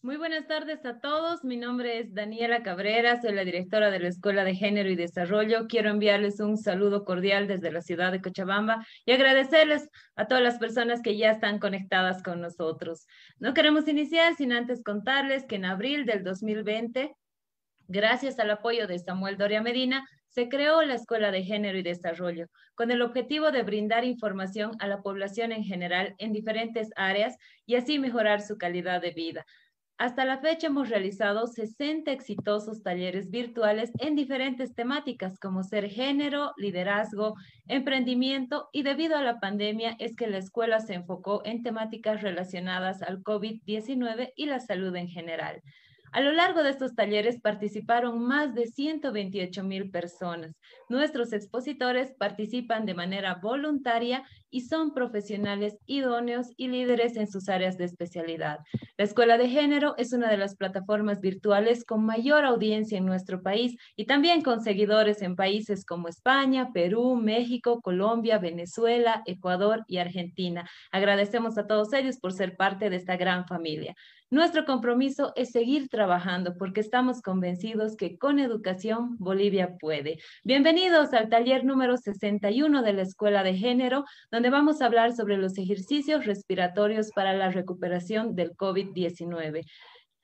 Muy buenas tardes a todos. Mi nombre es Daniela Cabrera, soy la directora de la Escuela de Género y Desarrollo. Quiero enviarles un saludo cordial desde la ciudad de Cochabamba y agradecerles a todas las personas que ya están conectadas con nosotros. No queremos iniciar sin antes contarles que en abril del 2020, gracias al apoyo de Samuel Doria Medina, se creó la Escuela de Género y Desarrollo con el objetivo de brindar información a la población en general en diferentes áreas y así mejorar su calidad de vida. Hasta la fecha hemos realizado 60 exitosos talleres virtuales en diferentes temáticas como ser género, liderazgo, emprendimiento y debido a la pandemia es que la escuela se enfocó en temáticas relacionadas al COVID-19 y la salud en general. A lo largo de estos talleres participaron más de 128 mil personas. Nuestros expositores participan de manera voluntaria y son profesionales idóneos y líderes en sus áreas de especialidad. La Escuela de Género es una de las plataformas virtuales con mayor audiencia en nuestro país y también con seguidores en países como España, Perú, México, Colombia, Venezuela, Ecuador y Argentina. Agradecemos a todos ellos por ser parte de esta gran familia. Nuestro compromiso es seguir trabajando porque estamos convencidos que con educación Bolivia puede. Bienvenidos al taller número 61 de la Escuela de Género, donde vamos a hablar sobre los ejercicios respiratorios para la recuperación del COVID-19.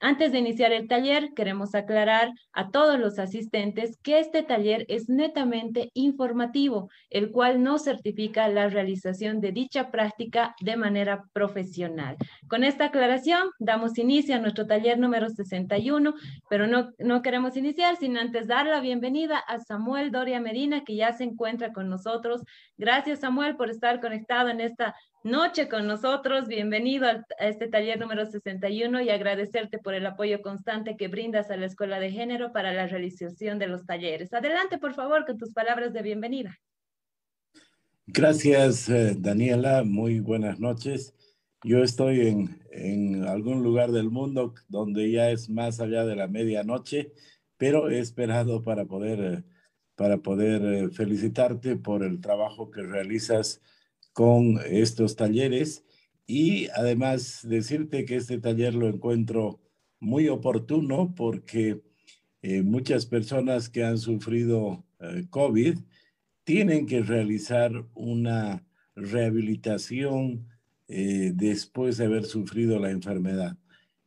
Antes de iniciar el taller, queremos aclarar a todos los asistentes que este taller es netamente informativo, el cual no certifica la realización de dicha práctica de manera profesional. Con esta aclaración, damos inicio a nuestro taller número 61, pero no, no queremos iniciar sin antes dar la bienvenida a Samuel Doria Medina, que ya se encuentra con nosotros. Gracias, Samuel, por estar conectado en esta noche con nosotros. Bienvenido a este taller número 61 y agradecerte por el apoyo constante que brindas a la Escuela de Género para la realización de los talleres. Adelante, por favor, con tus palabras de bienvenida. Gracias, eh, Daniela. Muy buenas noches. Yo estoy en, en algún lugar del mundo donde ya es más allá de la medianoche, pero he esperado para poder, eh, para poder eh, felicitarte por el trabajo que realizas con estos talleres y además decirte que este taller lo encuentro muy oportuno porque eh, muchas personas que han sufrido eh, COVID tienen que realizar una rehabilitación eh, después de haber sufrido la enfermedad.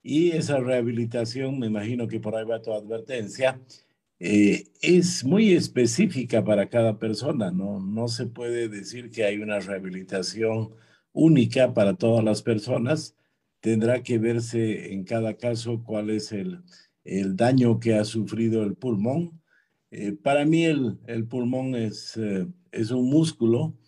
Y esa rehabilitación, me imagino que por ahí va tu advertencia, eh, es muy específica para cada persona, ¿no? No se puede decir que hay una rehabilitación única para todas las personas. Tendrá que verse en cada caso cuál es el, el daño que ha sufrido el pulmón. Eh, para mí el, el pulmón es, eh, es un músculo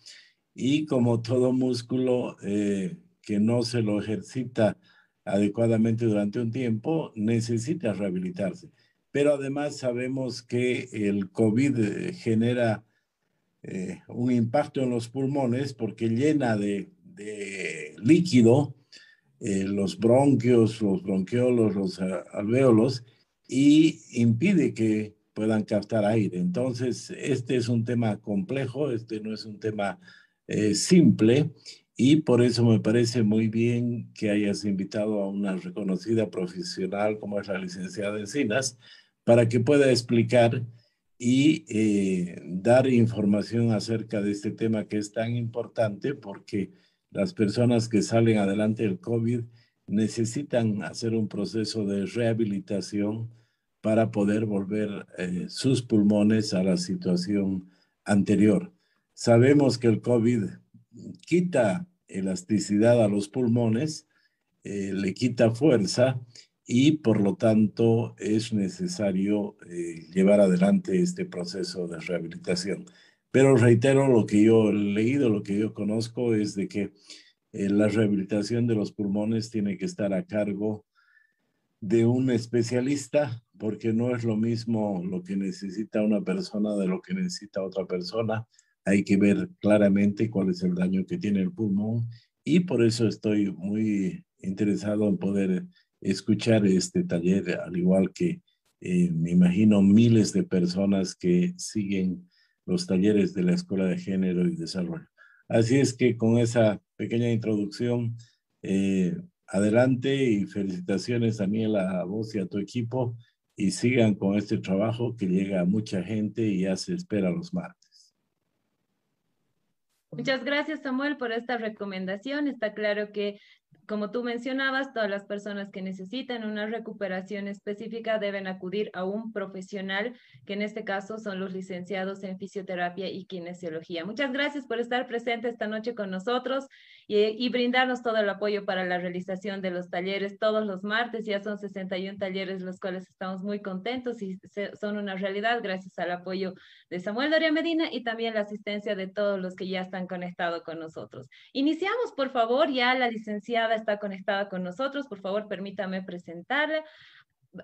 y como todo músculo que no se lo ejercita adecuadamente durante un tiempo, necesita rehabilitarse pero además sabemos que el COVID eh, genera eh, un impacto en los pulmones porque llena de, líquido eh, los bronquios, los bronquiolos, los alvéolos y impide que puedan captar aire. Entonces, este es un tema complejo, este no es un tema simple y por eso me parece muy bien que hayas invitado a una reconocida profesional como es la licenciada Encinas, para que pueda explicar y eh, dar información acerca de este tema que es tan importante porque las personas que salen adelante del COVID necesitan hacer un proceso de rehabilitación para poder volver eh, sus pulmones a la situación anterior. Sabemos que el COVID quita elasticidad a los pulmones, eh, le quita fuerza y por lo tanto es necesario eh, llevar adelante este proceso de rehabilitación. Pero reitero lo que yo he leído, lo que yo conozco es de que eh, la rehabilitación de los pulmones tiene que estar a cargo de un especialista porque no es lo mismo lo que necesita una persona de lo que necesita otra persona. Hay que ver claramente cuál es el daño que tiene el pulmón y por eso estoy muy interesado en poder escuchar este taller, al igual que eh, me imagino miles de personas que siguen los talleres de la Escuela de Género y Desarrollo. Así es que con esa pequeña introducción, eh, adelante y felicitaciones Daniela a vos y a tu equipo y sigan con este trabajo que llega a mucha gente y ya se espera los martes. Muchas gracias Samuel por esta recomendación. Está claro que como tú mencionabas, todas las personas que necesitan una recuperación específica deben acudir a un profesional, que en este caso son los licenciados en fisioterapia y kinesiología. Muchas gracias por estar presente esta noche con nosotros y, brindarnos todo el apoyo para la realización de los talleres todos los martes. Ya son 61 talleres, los cuales estamos muy contentos y son una realidad gracias al apoyo de Samuel Doria Medina y también la asistencia de todos los que ya están conectados con nosotros. Iniciamos, por favor, ya la licenciada está conectada con nosotros. Por favor, permítame presentarla.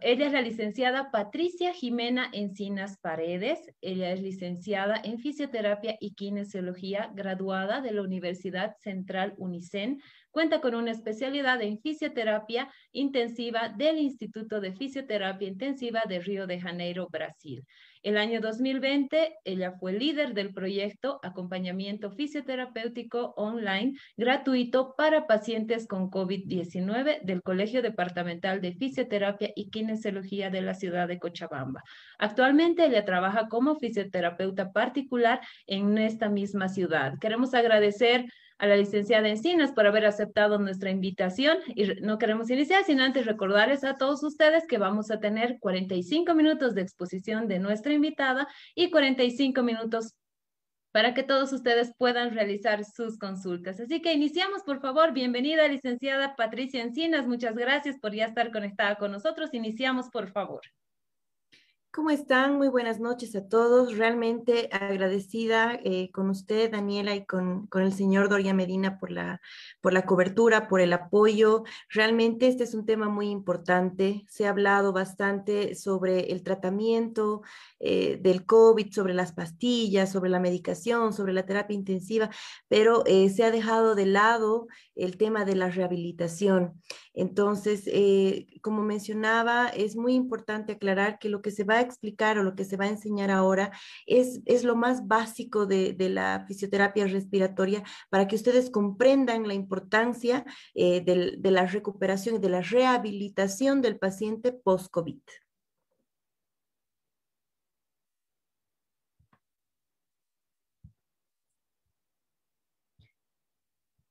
Ella es la licenciada Patricia Jimena Encinas Paredes. Ella es licenciada en fisioterapia y kinesiología, graduada de la Universidad Central Unicen. Cuenta con una especialidad en fisioterapia intensiva del Instituto de Fisioterapia Intensiva de Río de Janeiro, Brasil. El año 2020, ella fue líder del proyecto Acompañamiento Fisioterapéutico Online gratuito para pacientes con COVID-19 del Colegio Departamental de Fisioterapia y Kinesiología de la ciudad de Cochabamba. Actualmente ella trabaja como fisioterapeuta particular en esta misma ciudad. Queremos agradecer a la licenciada Encinas por haber aceptado nuestra invitación y no queremos iniciar sin antes recordarles a todos ustedes que vamos a tener 45 minutos de exposición de nuestra invitada y 45 minutos para que todos ustedes puedan realizar sus consultas. Así que iniciamos, por favor. Bienvenida, licenciada Patricia Encinas. Muchas gracias por ya estar conectada con nosotros. Iniciamos, por favor. ¿Cómo están? Muy buenas noches a todos. Realmente agradecida eh, con usted, Daniela, y con, con, el señor Doria Medina por la, por la cobertura, por el apoyo. Realmente este es un tema muy importante. Se ha hablado bastante sobre el tratamiento eh, del COVID, sobre las pastillas, sobre la medicación, sobre la terapia intensiva, pero eh, se ha dejado de lado el tema de la rehabilitación. Entonces, como mencionaba, es muy importante aclarar que lo que se va a explicar o lo que se va a enseñar ahora es, es lo más básico de, de la fisioterapia respiratoria para que ustedes comprendan la importancia eh, de, de la recuperación y de la rehabilitación del paciente post-COVID.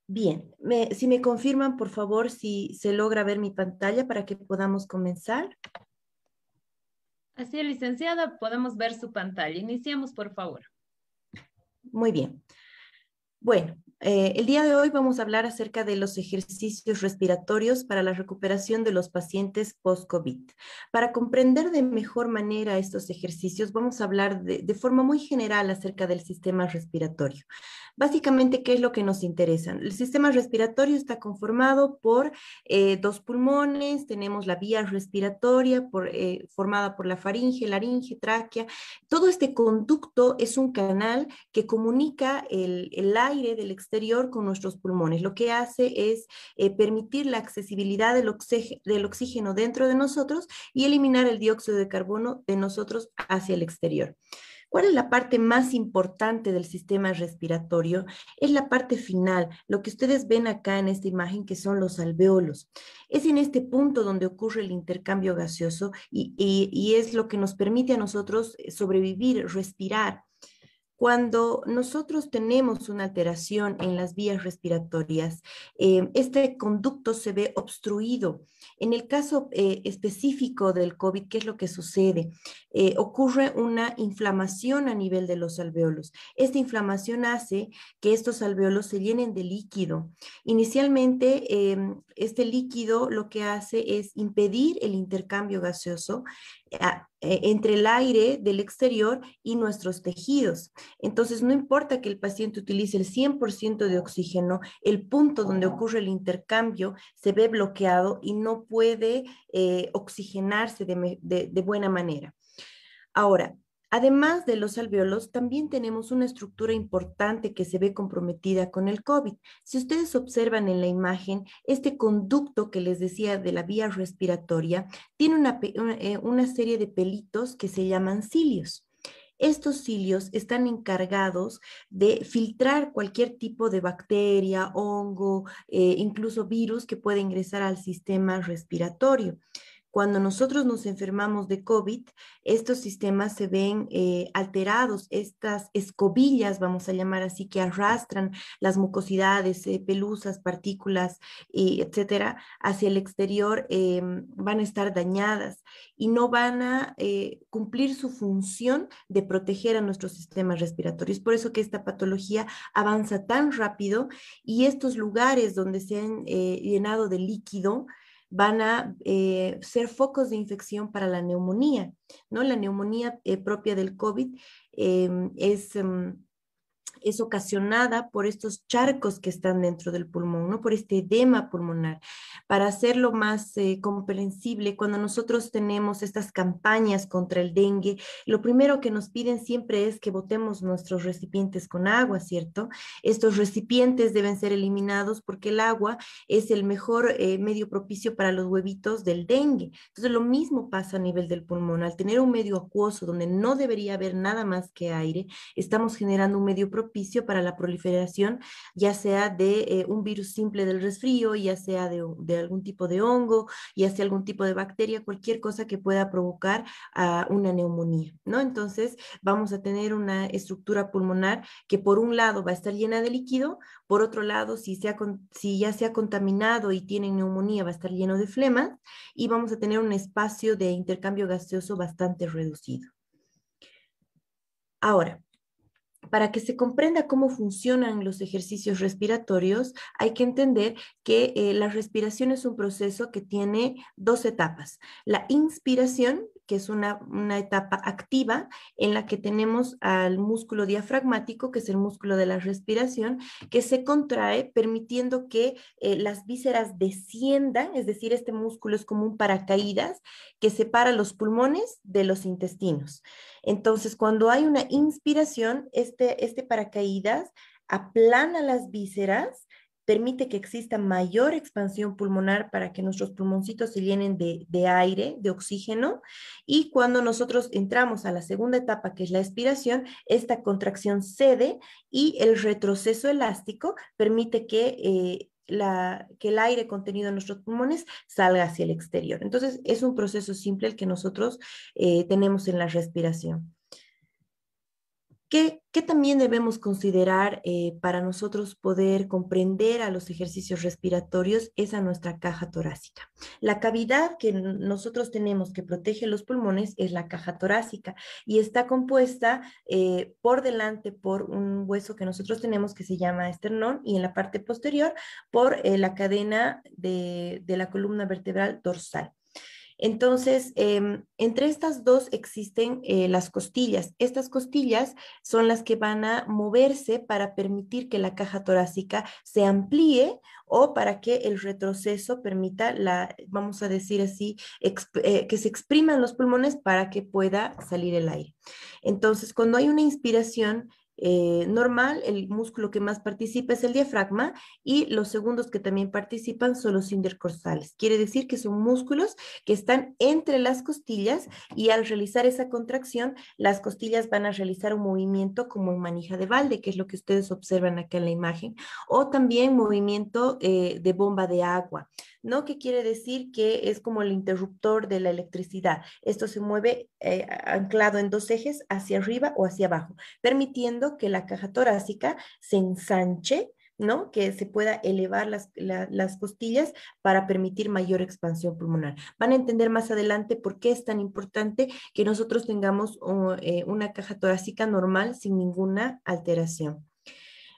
Bien, si me confirman, por favor, si se logra ver mi pantalla para que podamos comenzar. Así licenciada, podemos ver su pantalla. Iniciamos, por favor. Muy bien. Bueno, eh, el día de hoy vamos a hablar acerca de los ejercicios respiratorios para la recuperación de los pacientes post-COVID. Para comprender de mejor manera estos ejercicios, vamos a hablar de, forma muy general acerca del sistema respiratorio. Básicamente, ¿qué es lo que nos interesa? El sistema respiratorio está conformado por eh, dos pulmones, tenemos la vía respiratoria eh, formada por la faringe, laringe, tráquea. Todo este conducto es un canal que comunica el, el aire del exterior con nuestros pulmones. Lo que hace es eh, permitir la accesibilidad del, oxígeno dentro de nosotros y eliminar el dióxido de carbono de nosotros hacia el exterior. ¿Cuál es la parte más importante del sistema respiratorio? Es la parte final, lo que ustedes ven acá en esta imagen, que son los alveolos. Es en este punto donde ocurre el intercambio gaseoso y, y es lo que nos permite a nosotros sobrevivir, respirar. Cuando nosotros tenemos una alteración en las vías respiratorias, eh, este conducto se ve obstruido. En el caso eh, específico del COVID, ¿qué es lo que sucede? Eh, ocurre una inflamación a nivel de los alveolos. Esta inflamación hace que estos alveolos se llenen de líquido. Inicialmente, este líquido lo que hace es impedir el intercambio gaseoso entre el aire del exterior y nuestros tejidos. Entonces, no importa que el paciente utilice el 100% de oxígeno, el punto donde ocurre el intercambio se ve bloqueado y no puede eh, oxigenarse de buena manera. Ahora, Además de los alveolos, también tenemos una estructura importante que se ve comprometida con el COVID. Si ustedes observan en la imagen, este conducto que les decía de la vía respiratoria tiene una, eh, serie de pelitos que se llaman cilios. Estos cilios están encargados de filtrar cualquier tipo de bacteria, hongo, eh, incluso virus que puede ingresar al sistema respiratorio. Cuando nosotros nos enfermamos de COVID, estos sistemas se ven eh, alterados, estas escobillas, vamos a llamar así, que arrastran las mucosidades, eh, pelusas, partículas, y etcétera, hacia el exterior, eh, van a estar dañadas y no van a cumplir su función de proteger a nuestros sistemas respiratorios. Por eso que esta patología avanza tan rápido y estos lugares donde se han llenado de líquido, van a eh, ser focos de infección para la neumonía, ¿no? La neumonía eh, propia del COVID em, es... Em, es ocasionada por estos charcos que están dentro del pulmón, ¿no? por este edema pulmonar. Para hacerlo más eh, comprensible, cuando nosotros tenemos estas campañas contra el dengue, lo primero que nos piden siempre es que botemos nuestros recipientes con agua, ¿cierto? Estos recipientes deben ser eliminados porque el agua es el mejor eh, medio propicio para los huevitos del dengue. Entonces, lo mismo pasa a nivel del pulmón. Al tener un medio acuoso donde no debería haber nada más que aire, estamos generando un medio propicio para la proliferación, ya sea de eh, un virus simple del resfrío, ya sea de, algún tipo de hongo, ya sea algún tipo de bacteria, cualquier cosa que pueda provocar una neumonía, ¿no? Entonces, vamos a tener una estructura pulmonar que por un lado va a estar llena de líquido, por otro lado, si ya se ha contaminado y tiene neumonía, va a estar lleno de flema y vamos a tener un espacio de intercambio gaseoso bastante reducido. Ahora, para que se comprenda cómo funcionan los ejercicios respiratorios, hay que entender que eh, la respiración es un proceso que tiene dos etapas. La inspiración, que es una, etapa activa en la que tenemos al músculo diafragmático, que es el músculo de la respiración, que se contrae permitiendo que eh, las vísceras desciendan, es decir, este músculo es como un paracaídas que separa los pulmones de los intestinos. Entonces, cuando hay una inspiración, este, este paracaídas aplana las vísceras, permite que exista mayor expansión pulmonar para que nuestros pulmoncitos se llenen de, aire, de oxígeno. Y cuando nosotros entramos a la segunda etapa, que es la expiración, esta contracción cede y el retroceso elástico permite que eh, el aire contenido en nuestros pulmones salga hacia el exterior. Entonces, es un proceso simple el que nosotros eh, tenemos en la respiración. ¿Qué, también debemos considerar eh, para nosotros poder comprender a los ejercicios respiratorios? Es a nuestra caja torácica. La cavidad que nosotros tenemos que protege los pulmones es la caja torácica y está compuesta eh, por delante por un hueso que nosotros tenemos que se llama esternón y en la parte posterior por eh, la cadena de la columna vertebral dorsal. Entonces, em, entre estas dos existen eh, las costillas. Estas costillas son las que van a moverse para permitir que la caja torácica se amplíe o para que el retroceso permita la, vamos a decir así, eh, que se expriman los pulmones para que pueda salir el aire. Entonces, cuando hay una inspiración, eh, normal, el músculo que más participa es el diafragma y los segundos que también participan son los intercostales. Quiere decir que son músculos que están entre las costillas y al realizar esa contracción, las costillas van a realizar un movimiento como en manija de balde, que es lo que ustedes observan acá en la imagen, o también movimiento eh, de bomba de agua. ¿No? ¿Qué quiere decir? Que es como el interruptor de la electricidad. Esto se mueve eh, anclado en dos ejes, hacia arriba o hacia abajo, permitiendo que la caja torácica se ensanche ¿no? Que se pueda elevar las, las, costillas para permitir mayor expansión pulmonar. Van a entender más adelante por qué es tan importante que nosotros tengamos eh, una caja torácica normal sin ninguna alteración.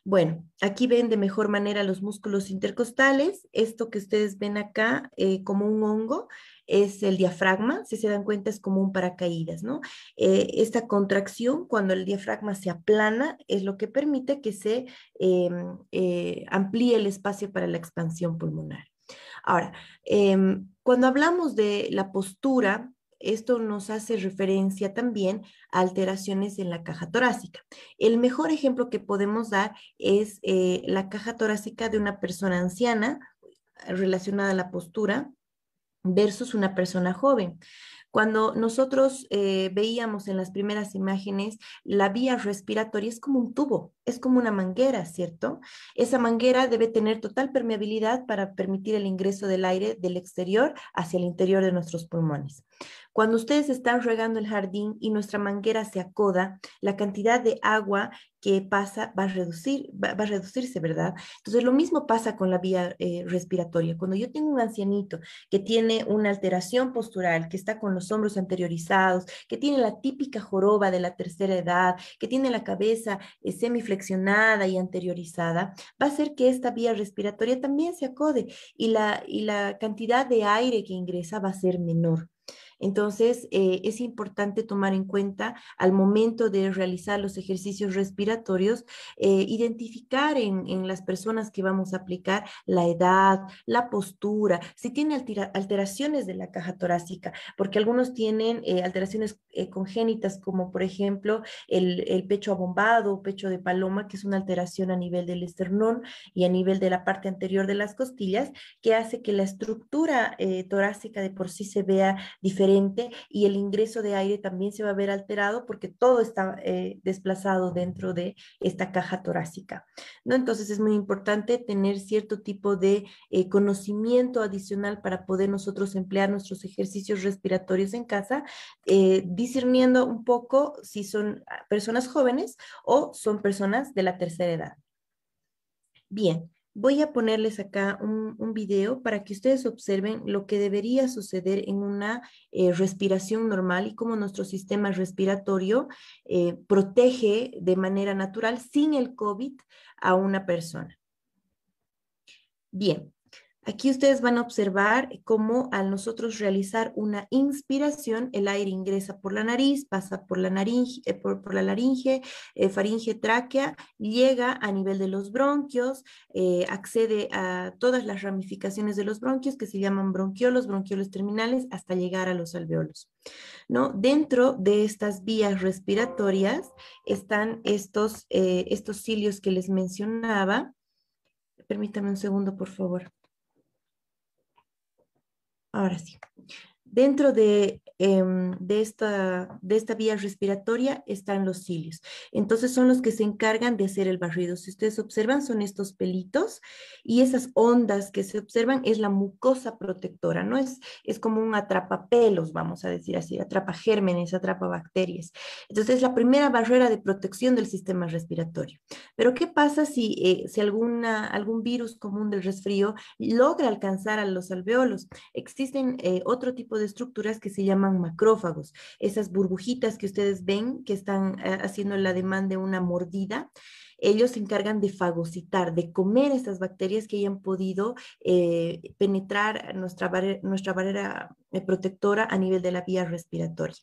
Bueno, aquí ven de mejor manera los músculos intercostales. Esto que ustedes ven acá eh, como un hongo es el diafragma. Si se dan cuenta es como un paracaídas, ¿no? Eh, esta contracción cuando el diafragma se aplana es lo que permite que se em, eh, amplíe el espacio para la expansión pulmonar. Ahora, em, cuando hablamos de la postura, esto nos hace referencia también a alteraciones en la caja torácica. El mejor ejemplo que podemos dar es eh, la caja torácica de una persona anciana relacionada a la postura versus una persona joven. Cuando nosotros eh, veíamos en las primeras imágenes, la vía respiratoria es como un tubo, es como una manguera, ¿cierto? Esa manguera debe tener total permeabilidad para permitir el ingreso del aire del exterior hacia el interior de nuestros pulmones. Cuando ustedes están regando el jardín y nuestra manguera se acoda, la cantidad de agua que pasa va a, reducir, va, a reducirse, ¿verdad? Entonces, lo mismo pasa con la vía eh, respiratoria. Cuando yo tengo un ancianito que tiene una alteración postural, que está con los hombros anteriorizados, que tiene la típica joroba de la tercera edad, que tiene la cabeza eh, semiflexionada y anteriorizada, va a hacer que esta vía respiratoria también se acode y la, y la cantidad de aire que ingresa va a ser menor. Entonces, eh, es importante tomar en cuenta al momento de realizar los ejercicios respiratorios, eh, identificar en, las personas que vamos a aplicar la edad, la postura, si tiene alteraciones de la caja torácica, porque algunos tienen eh, alteraciones congénitas, como por ejemplo el, el pecho abombado, pecho de paloma, que es una alteración a nivel del esternón y a nivel de la parte anterior de las costillas, que hace que la estructura torácica de por sí se vea diferente y el ingreso de aire también se va a ver alterado porque todo está eh, desplazado dentro de esta caja torácica. ¿no? Entonces es muy importante tener cierto tipo de eh, conocimiento adicional para poder nosotros emplear nuestros ejercicios respiratorios en casa, eh, discerniendo un poco si son personas jóvenes o son personas de la tercera edad. Bien, Voy a ponerles acá un, video para que ustedes observen lo que debería suceder en una eh, respiración normal y cómo nuestro sistema respiratorio eh, protege de manera natural sin el COVID a una persona. Bien, Aquí ustedes van a observar cómo al nosotros realizar una inspiración, el aire ingresa por la nariz, pasa por la, eh, laringe, eh, faringe, tráquea, llega a nivel de los bronquios, eh, accede a todas las ramificaciones de los bronquios que se llaman bronquiolos, bronquiolos terminales, hasta llegar a los alveolos. ¿no? Dentro de estas vías respiratorias están estos, estos cilios que les mencionaba. Permítame un segundo, por favor. Ahora sí. Dentro de, em, de, esta, de esta vía respiratoria están los cilios. Entonces son los que se encargan de hacer el barrido. Si ustedes observan, son estos pelitos y esas ondas que se observan es la mucosa protectora, ¿no? Es, es como un atrapapelos, vamos a decir así, atrapa gérmenes, atrapa bacterias. Entonces es la primera barrera de protección del sistema respiratorio. Pero ¿qué pasa si, eh, si alguna, algún virus común del resfrío logra alcanzar a los alveolos? Existen eh, otro tipo estructuras que se llaman macrófagos. Esas burbujitas que ustedes ven que están eh, haciendo la demanda de una mordida, ellos se encargan de fagocitar, de comer estas bacterias que hayan podido eh, penetrar nuestra, nuestra barrera eh, protectora a nivel de la vía respiratoria.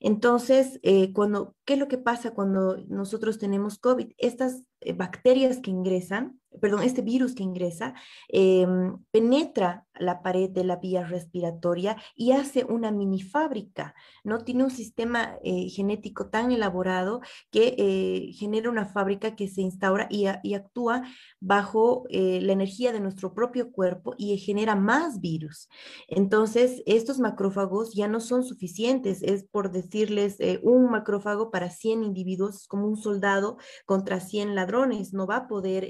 Entonces, cuando, ¿qué es lo que pasa cuando nosotros tenemos COVID? Estas bacterias que ingresan, perdón, este virus que ingresa, em, penetra la pared de la vía respiratoria y hace una mini fábrica, ¿no? Tiene un sistema eh, genético tan elaborado que eh, genera una fábrica que se instaura y, actúa bajo eh, la energía de nuestro propio cuerpo y genera más virus. Entonces, estos macrófagos ya no son suficientes, es por decirles un macrófago para 100 individuos, como un soldado contra 100 ladrones, no va a poder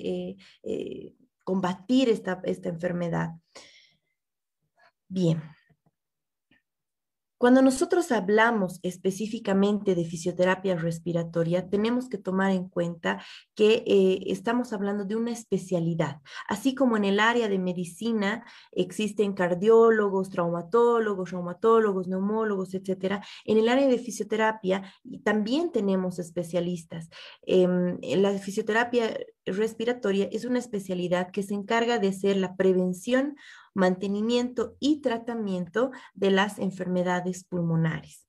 combatir esta, esta enfermedad. Bien. Cuando nosotros hablamos específicamente de fisioterapia respiratoria, tenemos que tomar en cuenta que eh, estamos hablando de una especialidad. Así como en el área de medicina existen cardiólogos, traumatólogos, reumatólogos, neumólogos, etcétera, en el área de fisioterapia también tenemos especialistas. Em, la fisioterapia respiratoria es una especialidad que se encarga de hacer la prevención mantenimiento y tratamiento de las enfermedades pulmonares.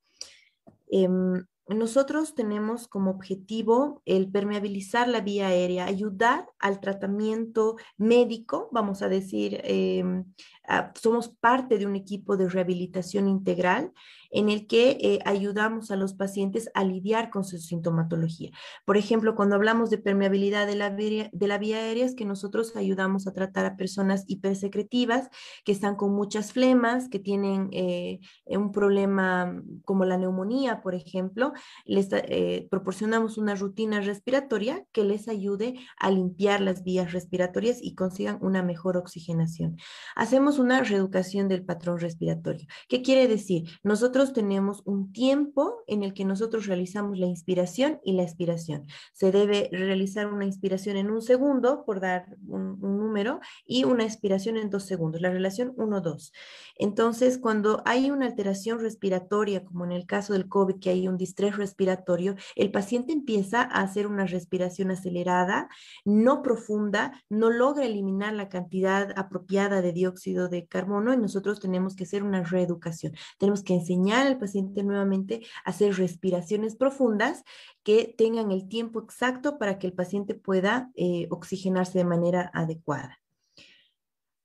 Em, nosotros tenemos como objetivo el permeabilizar la vía aérea, ayudar al tratamiento médico, vamos a decir, em, ah, somos parte de un equipo de rehabilitación integral en el que eh, ayudamos a los pacientes a lidiar con su sintomatología. Por ejemplo, cuando hablamos de permeabilidad de la, vía, de la vía aérea, es que nosotros ayudamos a tratar a personas hipersecretivas que están con muchas flemas, que tienen eh, un problema como la neumonía, por ejemplo, les eh, proporcionamos una rutina respiratoria que les ayude a limpiar las vías respiratorias y consigan una mejor oxigenación. Hacemos una reeducación del patrón respiratorio. ¿Qué quiere decir? Nosotros tenemos un tiempo en el que nosotros realizamos la inspiración y la expiración. Se debe realizar una inspiración en un segundo, por dar un, número, y una expiración en dos segundos, la relación 1-2. Entonces, cuando hay una alteración respiratoria, como en el caso del COVID, que hay un distrés respiratorio, el paciente empieza a hacer una respiración acelerada, no profunda, no logra eliminar la cantidad apropiada de dióxido de carbono y nosotros tenemos que hacer una reeducación. Tenemos que enseñar al paciente nuevamente a hacer respiraciones profundas que tengan el tiempo exacto para que el paciente pueda eh, oxigenarse de manera adecuada.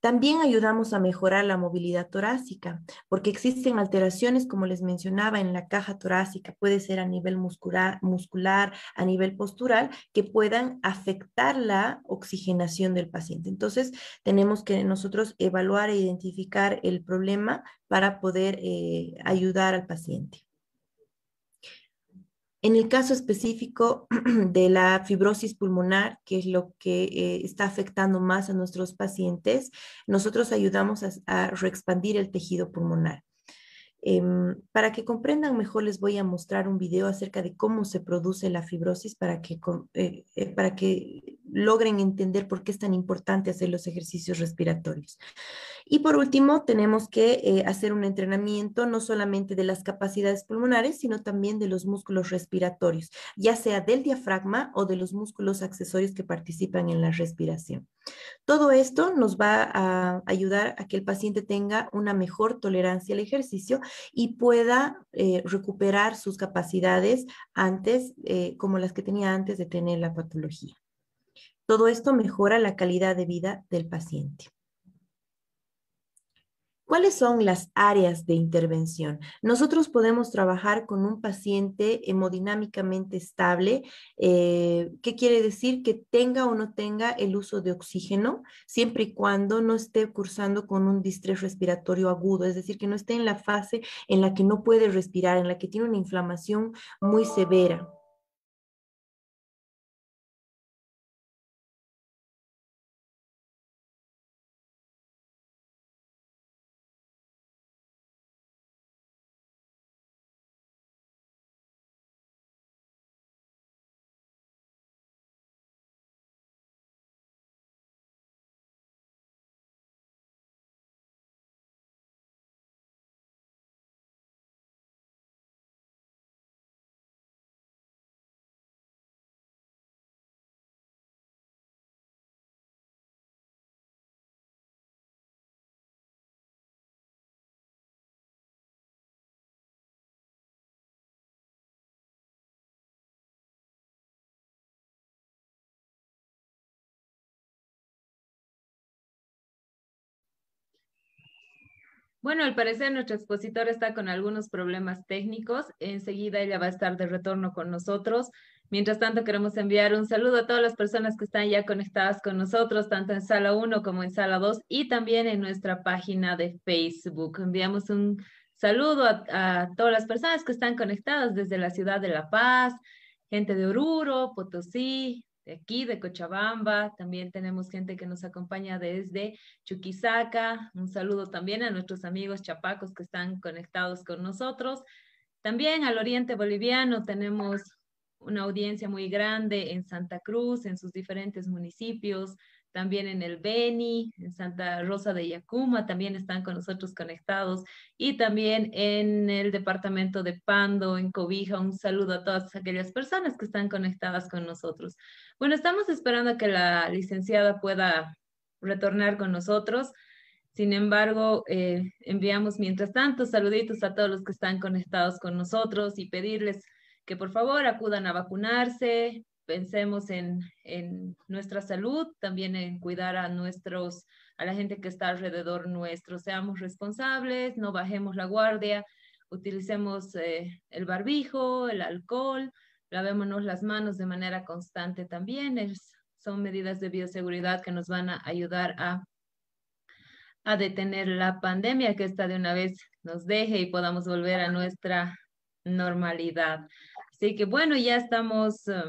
También ayudamos a mejorar la movilidad torácica, porque existen alteraciones, como les mencionaba, en la caja torácica, puede ser a nivel muscular, muscular, a nivel postural, que puedan afectar la oxigenación del paciente. Entonces, tenemos que nosotros evaluar e identificar el problema para poder eh, ayudar al paciente. En el caso específico de la fibrosis pulmonar, que es lo que eh, está afectando más a nuestros pacientes, nosotros ayudamos a, reexpandir el tejido pulmonar. Em, para que comprendan mejor, les voy a mostrar un video acerca de cómo se produce la fibrosis para que, eh, eh, para que logren entender por qué es tan importante hacer los ejercicios respiratorios. Y por último, tenemos que eh, hacer un entrenamiento no solamente de las capacidades pulmonares, sino también de los músculos respiratorios, ya sea del diafragma o de los músculos accesorios que participan en la respiración. Todo esto nos va a ayudar a que el paciente tenga una mejor tolerancia al ejercicio y pueda eh, recuperar sus capacidades antes, eh, como las que tenía antes de tener la patología. Todo esto mejora la calidad de vida del paciente. ¿Cuáles son las áreas de intervención? Nosotros podemos trabajar con un paciente hemodinámicamente estable. Eh, ¿Qué quiere decir? Que tenga o no tenga el uso de oxígeno, siempre y cuando no esté cursando con un distrés respiratorio agudo, es decir, que no esté en la fase en la que no puede respirar, en la que tiene una inflamación muy severa. Bueno, al parecer nuestra expositora está con algunos problemas técnicos. Enseguida ella va a estar de retorno con nosotros. Mientras tanto, queremos enviar un saludo a todas las personas que están ya conectadas con nosotros, tanto en sala 1 como en sala 2 y también en nuestra página de Facebook. Enviamos un saludo a, a todas las personas que están conectadas desde la ciudad de La Paz, gente de Oruro, Potosí, aquí, de Cochabamba. También tenemos gente que nos acompaña desde Chuquisaca. Un saludo también a nuestros amigos chapacos que están conectados con nosotros. También al oriente boliviano tenemos una audiencia muy grande en Santa Cruz, en sus diferentes municipios, también en el Beni, en Santa Rosa de Yacuma, también están con nosotros conectados, y también en el departamento de Pando, en Cobija. Un saludo a todas aquellas personas que están conectadas con nosotros. Bueno, estamos esperando a que la licenciada pueda retornar con nosotros. Sin embargo, eh, enviamos mientras tanto saluditos a todos los que están conectados con nosotros y pedirles que por favor acudan a vacunarse, pensemos en, nuestra salud, también en cuidar a nuestros a la gente que está alrededor nuestro. Seamos responsables, no bajemos la guardia, utilicemos eh, el barbijo, el alcohol, lavémonos las manos de manera constante también. son medidas de bioseguridad que nos van a ayudar a, a detener la pandemia, que esta de una vez nos deje y podamos volver a nuestra normalidad. Así que bueno, ya estamos, eh,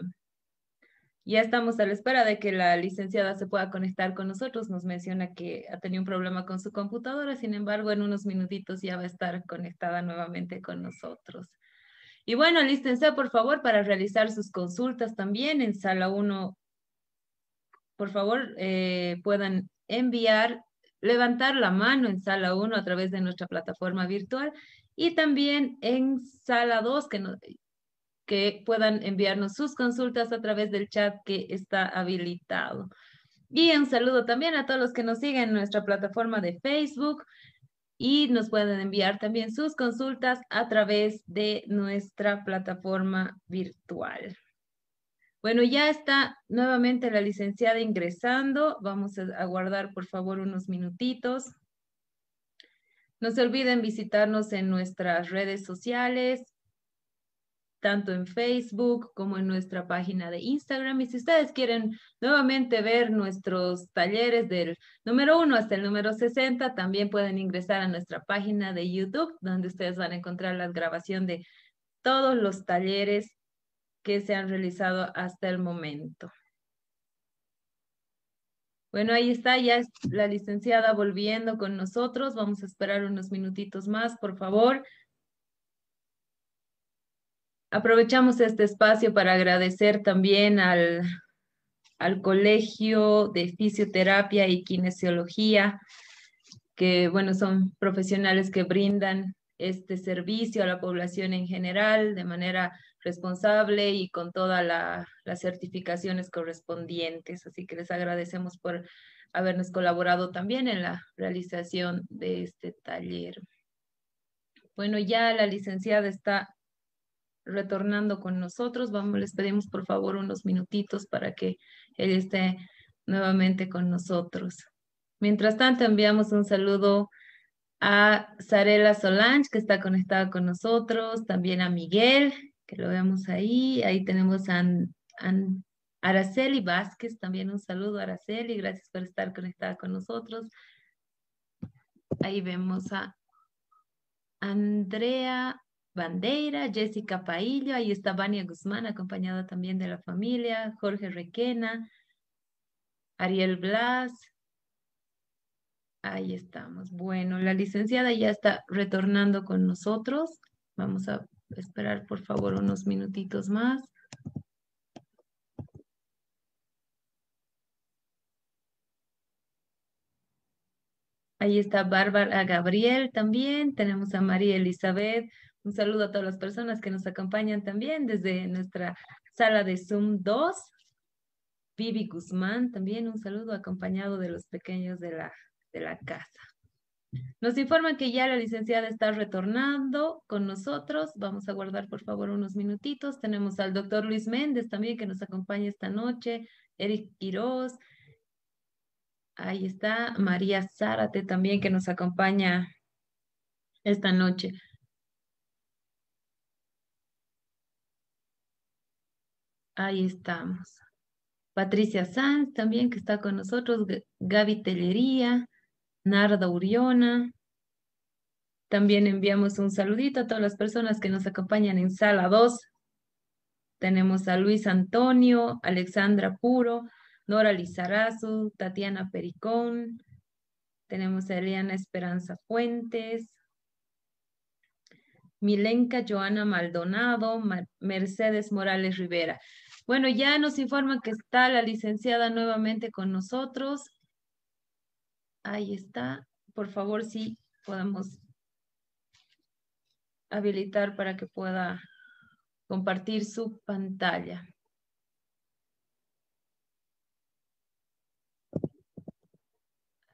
ya estamos a la espera de que la licenciada se pueda conectar con nosotros. Nos menciona que ha tenido un problema con su computadora, sin embargo, en unos minutitos ya va a estar conectada nuevamente con nosotros. Y bueno, lístense por favor para realizar sus consultas también en sala 1. Por favor, eh, puedan enviar, levantar la mano en sala 1 a través de nuestra plataforma virtual y también en sala 2 que, que puedan enviarnos sus consultas a través del chat que está habilitado. Y un saludo también a todos los que nos siguen en nuestra plataforma de Facebook y nos pueden enviar también sus consultas a través de nuestra plataforma virtual. Bueno, ya está nuevamente la licenciada ingresando. Vamos a aguardar por favor unos minutitos. No se olviden visitarnos en nuestras redes sociales, tanto en Facebook como en nuestra página de Instagram. Y si ustedes quieren nuevamente ver nuestros talleres del número 1 hasta el número 60, también pueden ingresar a nuestra página de YouTube, donde ustedes van a encontrar la grabación de todos los talleres que se han realizado hasta el momento. Bueno, ahí está ya la licenciada volviendo con nosotros. Vamos a esperar unos minutitos más, por favor. Aprovechamos este espacio para agradecer también al, al Colegio de Fisioterapia y Kinesiología, que, bueno, son profesionales que brindan este servicio a la población en general de manera responsable y con todas las certificaciones correspondientes. Así que les agradecemos por habernos colaborado también en la realización de este taller. Bueno, ya la licenciada está retornando con nosotros. Vamos, les pedimos por favor unos minutitos para que ella esté nuevamente con nosotros. Mientras tanto, enviamos un saludo a Sarela Solange, que está conectada con nosotros, también a Miguel, que lo vemos ahí. Ahí tenemos a Araceli Vázquez, también un saludo a Araceli, gracias por estar conectada con nosotros. Ahí vemos a Andrea Bandeira, Jessica Paillo, ahí está Vania Guzmán, acompañada también de la familia, Jorge Requena, Ariel Blas. Ahí estamos. Bueno, la licenciada ya está retornando con nosotros. Vamos a esperar por favor unos minutitos más. Ahí está Bárbara Gabriel también. Tenemos a María Elizabeth. Un saludo a todas las personas que nos acompañan también desde nuestra sala de Zoom 2. Vivi Guzmán también un saludo acompañado de los pequeños de la, de la casa. Nos informan que ya la licenciada está retornando con nosotros. Vamos a guardar, por favor, unos minutitos. Tenemos al doctor Luis Méndez también que nos acompaña esta noche. Eric Quiroz. Ahí está María Zárate también que nos acompaña esta noche. Ahí estamos. Patricia Sanz también que está con nosotros. Gaby Tellería. Narda Uriona. También enviamos un saludito a todas las personas que nos acompañan en sala 2. Tenemos a Luis Antonio, Alexandra Puro, Nora Lizarazu, Tatiana Pericón. Tenemos a Eliana Esperanza Fuentes, Milenka Joana Maldonado, Mercedes Morales Rivera. Bueno, ya nos informan que está la licenciada nuevamente con nosotros. Ahí está. Por favor, sí, podemos habilitar para que pueda compartir su pantalla.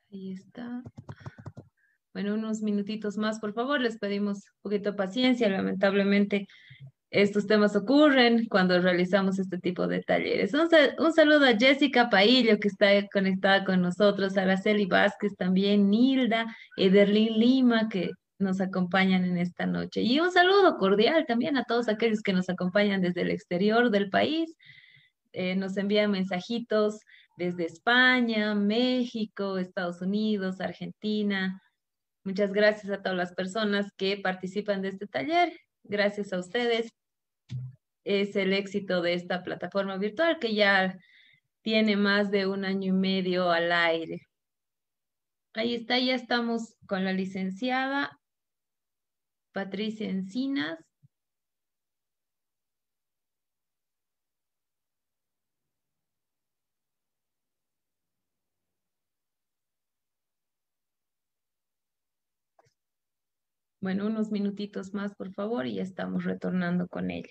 Ahí está. Bueno, unos minutitos más, por favor, les pedimos un poquito de paciencia. Lamentablemente, estos temas ocurren cuando realizamos este tipo de talleres. Un, saludo a Jessica Paillo, que está conectada con nosotros, a Araceli Vázquez también, Nilda, Ederlin Lima, que nos acompañan en esta noche. Y un saludo cordial también a todos aquellos que nos acompañan desde el exterior del país. Eh, nos envían mensajitos desde España, México, Estados Unidos, Argentina. Muchas gracias a todas las personas que participan de este taller. Gracias a ustedes. Es el éxito de esta plataforma virtual que ya tiene más de un año y medio al aire. Ahí está, ya estamos con la licenciada Patricia Encinas. Bueno, unos minutitos más, por favor, y ya estamos retornando con ella.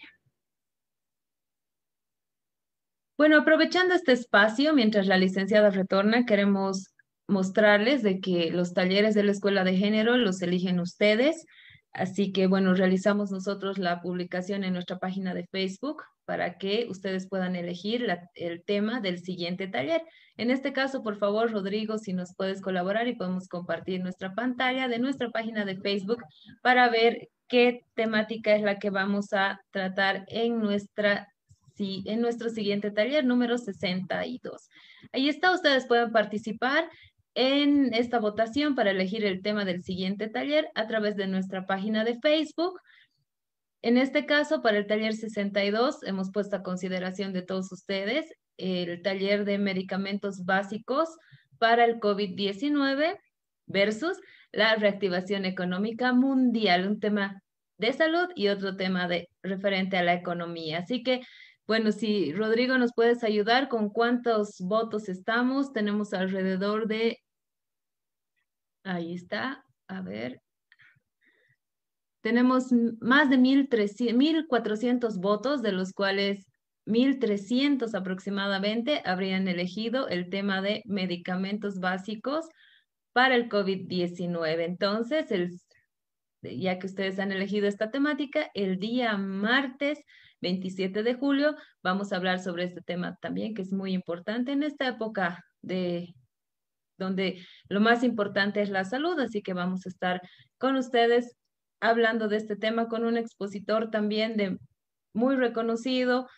Bueno, aprovechando este espacio, mientras la licenciada retorna, queremos mostrarles de que los talleres de la Escuela de Género los eligen ustedes. Así que, bueno, realizamos nosotros la publicación en nuestra página de Facebook para que ustedes puedan elegir el tema del siguiente taller. En este caso, por favor, Rodrigo, si nos puedes colaborar y podemos compartir nuestra pantalla de nuestra página de Facebook para ver qué temática es la que vamos a tratar en nuestra en nuestro siguiente taller número 62. Ahí está, ustedes pueden participar en esta votación para elegir el tema del siguiente taller a través de nuestra página de Facebook. En este caso, para el taller 62, hemos puesto a consideración de todos ustedes el taller de medicamentos básicos para el COVID-19 versus la reactivación económica mundial, un tema de salud y otro tema de referente a la economía. Así que bueno, si Rodrigo nos puedes ayudar con cuántos votos estamos, tenemos alrededor de, ahí está, a ver, tenemos más de 1.400 votos, de los cuales 1.300 aproximadamente habrían elegido el tema de medicamentos básicos para el COVID-19. Entonces, ya que ustedes han elegido esta temática, el día martes 27 de julio. Vamos a hablar sobre este tema también, que es muy importante en esta época de donde lo más importante es la salud, así que vamos a estar con ustedes hablando de este tema con un expositor también de muy reconocido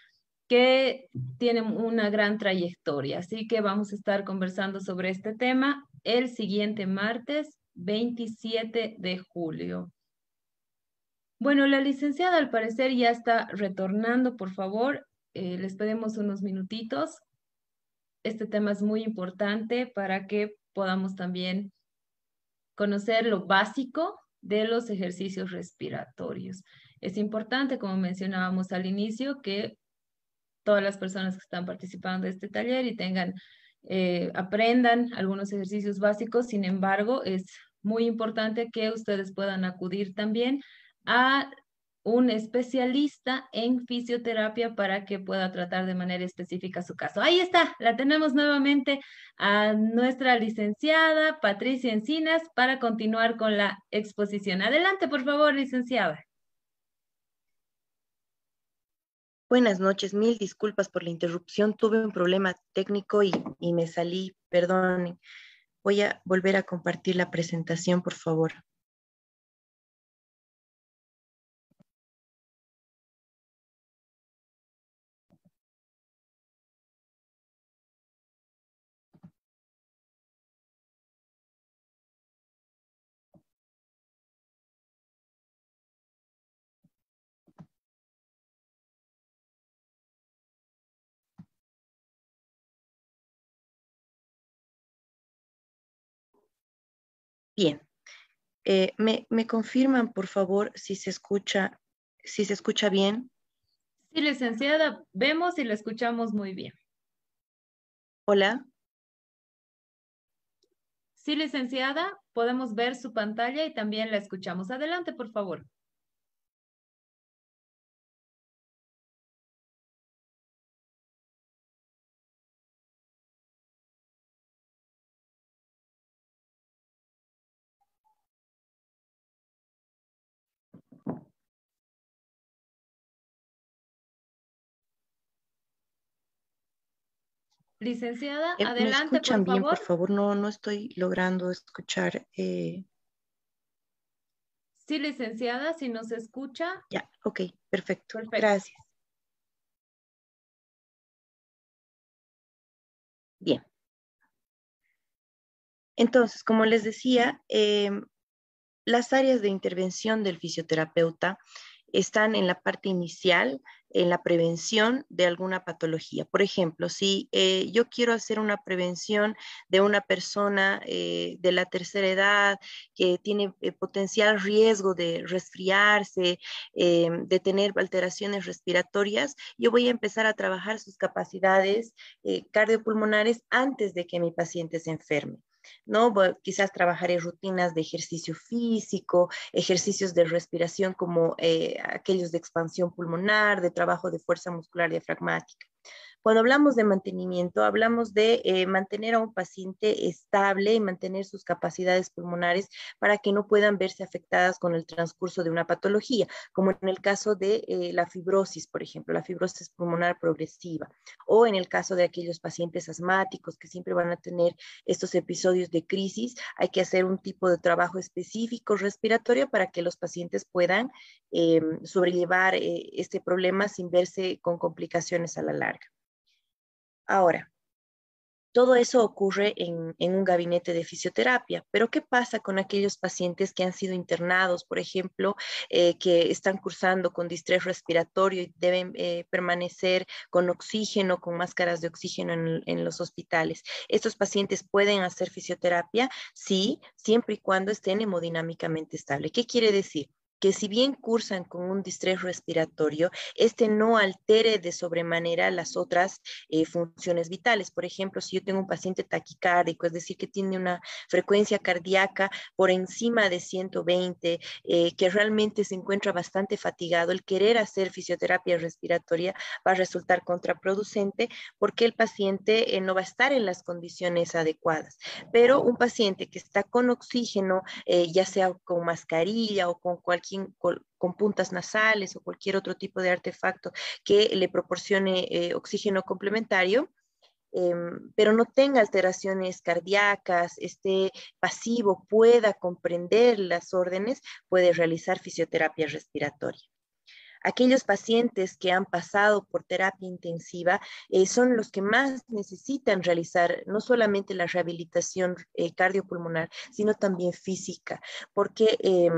que tiene una gran trayectoria. Así que vamos a estar conversando sobre este tema el siguiente martes 27 de julio. Bueno, la licenciada al parecer ya está retornando, por favor. Eh, les pedimos unos minutitos. Este tema es muy importante para que podamos también conocer lo básico de los ejercicios respiratorios. Es importante, como mencionábamos al inicio, que todas las personas que están participando de este taller y tengan, eh, aprendan algunos ejercicios básicos. Sin embargo, es muy importante que ustedes puedan acudir también a un especialista en fisioterapia para que pueda tratar de manera específica su caso. Ahí está, la tenemos nuevamente a nuestra licenciada Patricia Encinas para continuar con la exposición. Adelante, por favor, licenciada. Buenas noches, mil disculpas por la interrupción. Tuve un problema técnico y, y me salí, perdonen. Voy a volver a compartir la presentación, por favor. Bien. Eh, me, me, confirman, por favor, si se escucha, si se escucha bien? Sí, licenciada, vemos y la escuchamos muy bien. Hola. Sí, licenciada, podemos ver su pantalla y también la escuchamos. Adelante, por favor. Licenciada, Eh, ¿Me adelante, escuchan por bien, favor. por favor? No, no estoy logrando escuchar. eh, Sí, licenciada, si nos escucha. Ya, ok, perfecto. Perfecto. Gracias. Bien. Entonces, como les decía, em, las áreas de intervención del fisioterapeuta están en la parte inicial, en la prevención de alguna patología. Por ejemplo, si eh, yo quiero hacer una prevención de una persona eh, de la tercera edad que tiene eh, potencial riesgo de resfriarse, de tener alteraciones respiratorias, yo voy a empezar a trabajar sus capacidades cardiopulmonares antes de que mi paciente se enferme. ¿No? Voy- Quizás trabajaré rutinas de ejercicio físico, ejercicios de respiración como eh, aquellos de expansión pulmonar, de trabajo de fuerza muscular diafragmática. Cuando hablamos de mantenimiento, hablamos de eh, mantener a un paciente estable y mantener sus capacidades pulmonares para que no puedan verse afectadas con el transcurso de una patología, como en el caso de eh, la fibrosis, por ejemplo, la fibrosis pulmonar progresiva, o en el caso de aquellos pacientes asmáticos que siempre van a tener estos episodios de crisis, hay que hacer un tipo de trabajo específico respiratorio para que los pacientes puedan eh, sobrellevar eh, este problema sin verse con complicaciones a la larga. Ahora, todo eso ocurre en, un gabinete de fisioterapia, pero ¿qué pasa con aquellos pacientes que han sido internados, por ejemplo, eh, que están cursando con distrés respiratorio y deben eh, permanecer con oxígeno, con máscaras de oxígeno en, en, los hospitales? ¿Estos pacientes pueden hacer fisioterapia? Sí, siempre y cuando estén hemodinámicamente estable. ¿Qué quiere decir? Que si bien cursan con un distrés respiratorio, este no altere de sobremanera las otras eh, funciones vitales. Por ejemplo, si yo tengo un paciente taquicárdico, es decir, que tiene una frecuencia cardíaca por encima de 120, eh, que realmente se encuentra bastante fatigado, el querer hacer fisioterapia respiratoria va a resultar contraproducente porque el paciente eh, no va a estar en las condiciones adecuadas. Pero un paciente que está con oxígeno, eh, ya sea con mascarilla o con cualquier con, puntas nasales o cualquier otro tipo de artefacto que le proporcione eh, oxígeno complementario, eh, pero no tenga alteraciones cardíacas, esté pasivo, pueda comprender las órdenes, puede realizar fisioterapia respiratoria. Aquellos pacientes que han pasado por terapia intensiva eh, son los que más necesitan realizar no solamente la rehabilitación eh, cardiopulmonar, sino también física, porque eh,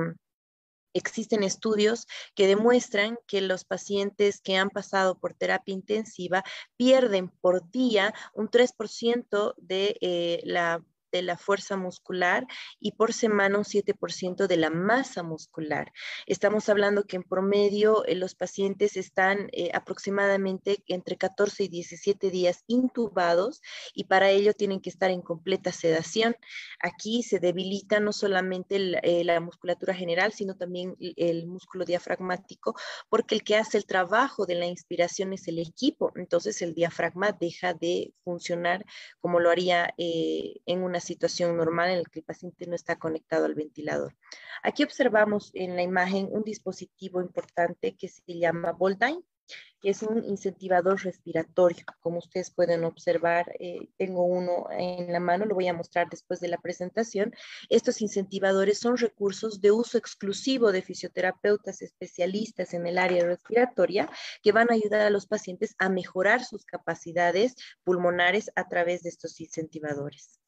Existen estudios que demuestran que los pacientes que han pasado por terapia intensiva pierden por día un 3% de eh, la de la fuerza muscular y por semana un 7% de la masa muscular. Estamos hablando que en promedio eh, los pacientes están eh, aproximadamente entre 14 y 17 días intubados y para ello tienen que estar en completa sedación. Aquí se debilita no solamente eh, la musculatura general, sino también el, el músculo diafragmático, porque el que hace el trabajo de la inspiración es el equipo, entonces el diafragma deja de funcionar como lo haría en una situación normal en la que el paciente no está conectado al ventilador. Aquí observamos en la imagen un dispositivo importante que se llama Voldine, que es un incentivador respiratorio. Como ustedes pueden observar, eh, tengo uno en la mano, lo voy a mostrar después de la presentación. Estos incentivadores son recursos de uso exclusivo de fisioterapeutas especialistas en el área respiratoria que van a ayudar a los pacientes a mejorar sus capacidades pulmonares a través de estos incentivadores.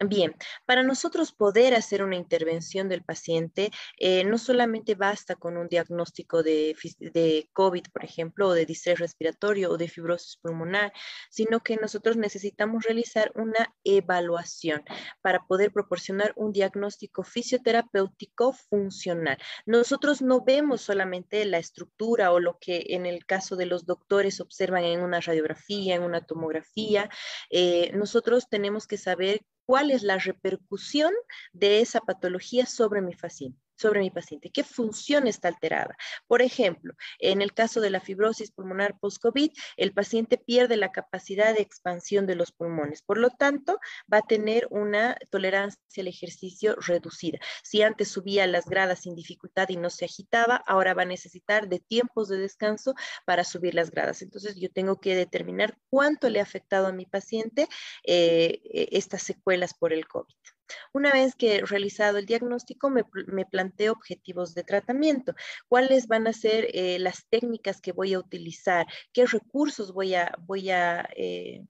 Bien, para nosotros poder hacer una intervención del paciente, eh, no solamente basta con un diagnóstico de, de, COVID, por ejemplo, o de distrés respiratorio o de fibrosis pulmonar, sino que nosotros necesitamos realizar una evaluación para poder proporcionar un diagnóstico fisioterapéutico funcional. Nosotros no vemos solamente la estructura o lo que en el caso de los doctores observan en una radiografía, en una tomografía. Eh, nosotros tenemos que saber cuál es la repercusión de esa patología sobre mi paciente. Sobre mi paciente, qué función está alterada. Por ejemplo, en el caso de la fibrosis pulmonar post-COVID, el paciente pierde la capacidad de expansión de los pulmones, por lo tanto, va a tener una tolerancia al ejercicio reducida. Si antes subía las gradas sin dificultad y no se agitaba, ahora va a necesitar de tiempos de descanso para subir las gradas. Entonces, yo tengo que determinar cuánto le ha afectado a mi paciente eh, e, estas secuelas por el COVID. Una vez que realizado el diagnóstico, me, planteo objetivos de tratamiento. ¿Cuáles van a ser eh, las técnicas que voy a utilizar? ¿Qué recursos voy a, voy a eh,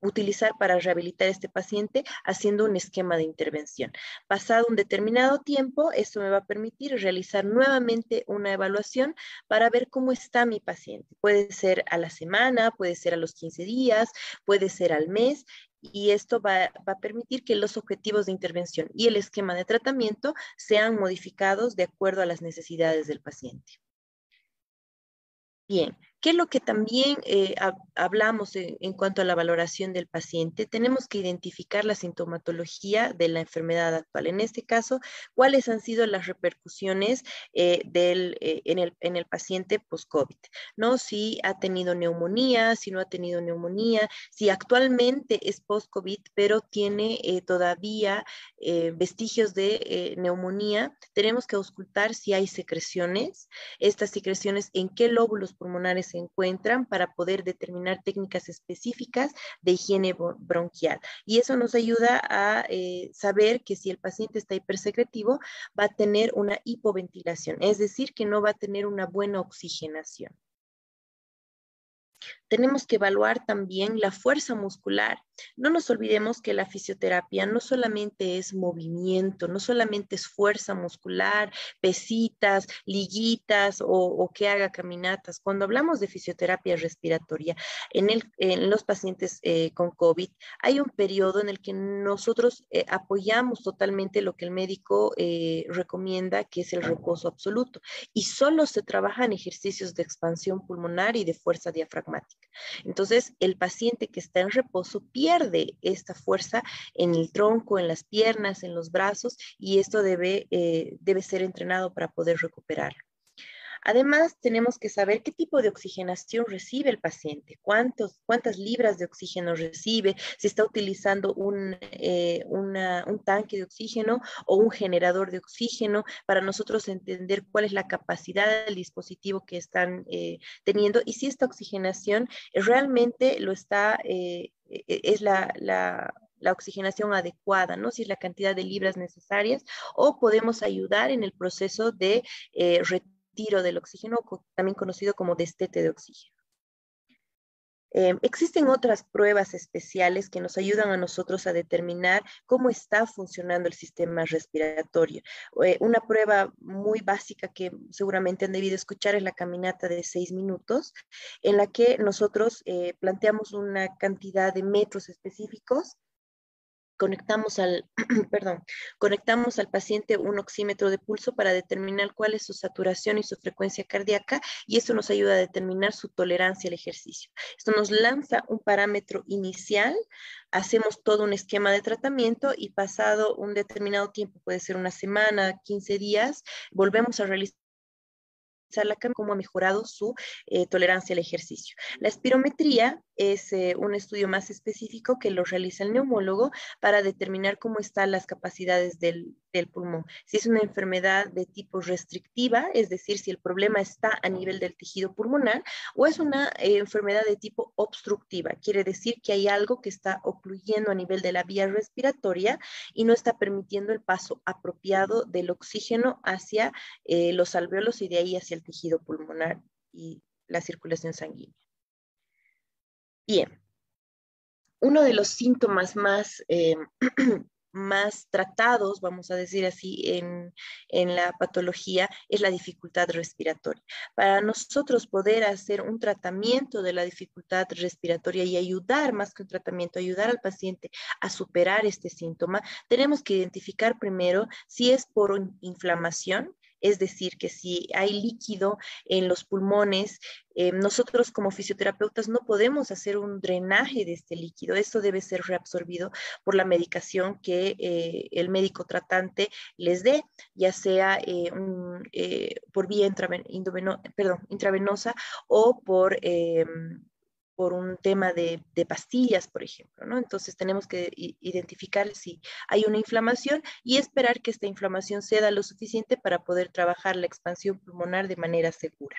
utilizar para rehabilitar este paciente haciendo un esquema de intervención. Pasado un determinado tiempo, esto me va a permitir realizar nuevamente una evaluación para ver cómo está mi paciente. Puede ser a la semana, puede ser a los 15 días, puede ser al mes y esto va, a permitir que los objetivos de intervención y el esquema de tratamiento sean modificados de acuerdo a las necesidades del paciente. Bien, ¿Qué es lo que también eh, hablamos en, cuanto a la valoración del paciente? Tenemos que identificar la sintomatología de la enfermedad actual. En este caso, cuáles han sido las repercusiones eh, del, eh, en, el, en, el, paciente post-COVID, ¿no? Si ha tenido neumonía, si no ha tenido neumonía, si actualmente es post-COVID, pero tiene todavía vestigios de neumonía, tenemos que auscultar si hay secreciones, estas secreciones, en qué lóbulos pulmonares se encuentran para poder determinar técnicas específicas de higiene bronquial. Y eso nos ayuda a eh, saber que si el paciente está hipersecretivo, va a tener una hipoventilación, es decir, que no va a tener una buena oxigenación. Tenemos que evaluar también la fuerza muscular. No nos olvidemos que la fisioterapia no solamente es movimiento, no solamente es fuerza muscular, pesitas, liguitas o, que haga caminatas. Cuando hablamos de fisioterapia respiratoria en, los pacientes eh, con COVID, hay un periodo en el que nosotros eh, apoyamos totalmente lo que el médico eh, recomienda, que es el reposo absoluto. Y solo se trabajan ejercicios de expansión pulmonar y de fuerza diafragmática. Entonces, el paciente que está en reposo pierde esta fuerza en el tronco, en las piernas, en los brazos, y esto debe, eh, debe ser entrenado para poder recuperarlo. Además, tenemos que saber qué tipo de oxigenación recibe el paciente, cuántos, cuántas libras de oxígeno recibe, si está utilizando un, eh, un tanque de oxígeno o un generador de oxígeno, para nosotros entender cuál es la capacidad del dispositivo que están eh, teniendo y si esta oxigenación realmente lo está, eh, e, es la, la la oxigenación adecuada, ¿no? Si es la cantidad de libras necesarias, o podemos ayudar en el proceso de eh, tiro del oxígeno, también conocido como destete de oxígeno. Em, existen otras pruebas especiales que nos ayudan a nosotros a determinar cómo está funcionando el sistema respiratorio. Eh, una prueba muy básica que seguramente han debido escuchar es la caminata de seis minutos, en la que nosotros eh, planteamos una cantidad de metros específicos conectamos al, perdón, conectamos al paciente un oxímetro de pulso para determinar cuál es su saturación y su frecuencia cardíaca y eso nos ayuda a determinar su tolerancia al ejercicio. Esto nos lanza un parámetro inicial, hacemos todo un esquema de tratamiento y pasado un determinado tiempo, puede ser una semana, 15 días, volvemos a realizar cómo ha mejorado su eh, tolerancia al ejercicio. La espirometría es eh, un estudio más específico que lo realiza el neumólogo para determinar cómo están las capacidades del, pulmón. Si es una enfermedad de tipo restrictiva, es decir, si el problema está a nivel del tejido pulmonar, o es una eh, enfermedad de tipo obstructiva, quiere decir que hay algo que está ocluyendo a nivel de la vía respiratoria y no está permitiendo el paso apropiado del oxígeno hacia eh, los alveolos y de ahí hacia el tejido pulmonar y la circulación sanguínea. Bien, uno de los síntomas más, eh, más tratados, vamos a decir así, en, en, la patología es la dificultad respiratoria. Para nosotros poder hacer un tratamiento de la dificultad respiratoria y ayudar, más que un tratamiento, ayudar al paciente a superar este síntoma, tenemos que identificar primero si es por inflamación, Es decir, que si hay líquido en los pulmones, eh, nosotros como fisioterapeutas no podemos hacer un drenaje de este líquido. Esto debe ser reabsorbido por la medicación que eh, el médico tratante les dé, ya sea eh, por vía intravenosa o por por un tema de, pastillas, por ejemplo, ¿no? Entonces tenemos que identificar si hay una inflamación y esperar que esta inflamación ceda lo suficiente para poder trabajar la expansión pulmonar de manera segura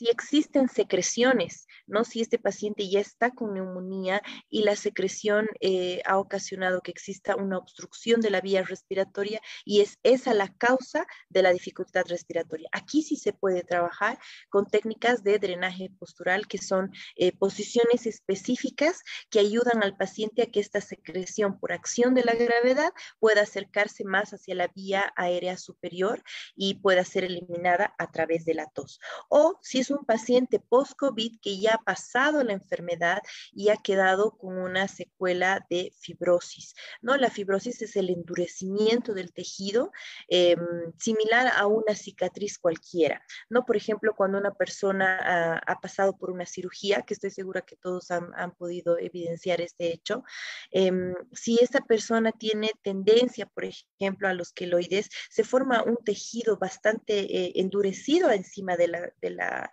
si existen secreciones, ¿no? Si este paciente ya está con neumonía y la secreción eh, ha ocasionado que exista una obstrucción de la vía respiratoria y es esa la causa de la dificultad respiratoria. Aquí sí se puede trabajar con técnicas de drenaje postural que son eh, posiciones específicas que ayudan al paciente a que esta secreción por acción de la gravedad pueda acercarse más hacia la vía aérea superior y pueda ser eliminada a través de la tos. O si es un paciente post-COVID que ya ha pasado la enfermedad y ha quedado con una secuela de fibrosis, ¿no? La fibrosis es el endurecimiento del tejido em, similar a una cicatriz cualquiera, ¿no? Por ejemplo, cuando una persona ha, pasado por una cirugía, que estoy segura que todos han, podido evidenciar este hecho, em, si esta persona tiene tendencia, por ejemplo, a los queloides, se forma un tejido bastante eh, endurecido encima de la,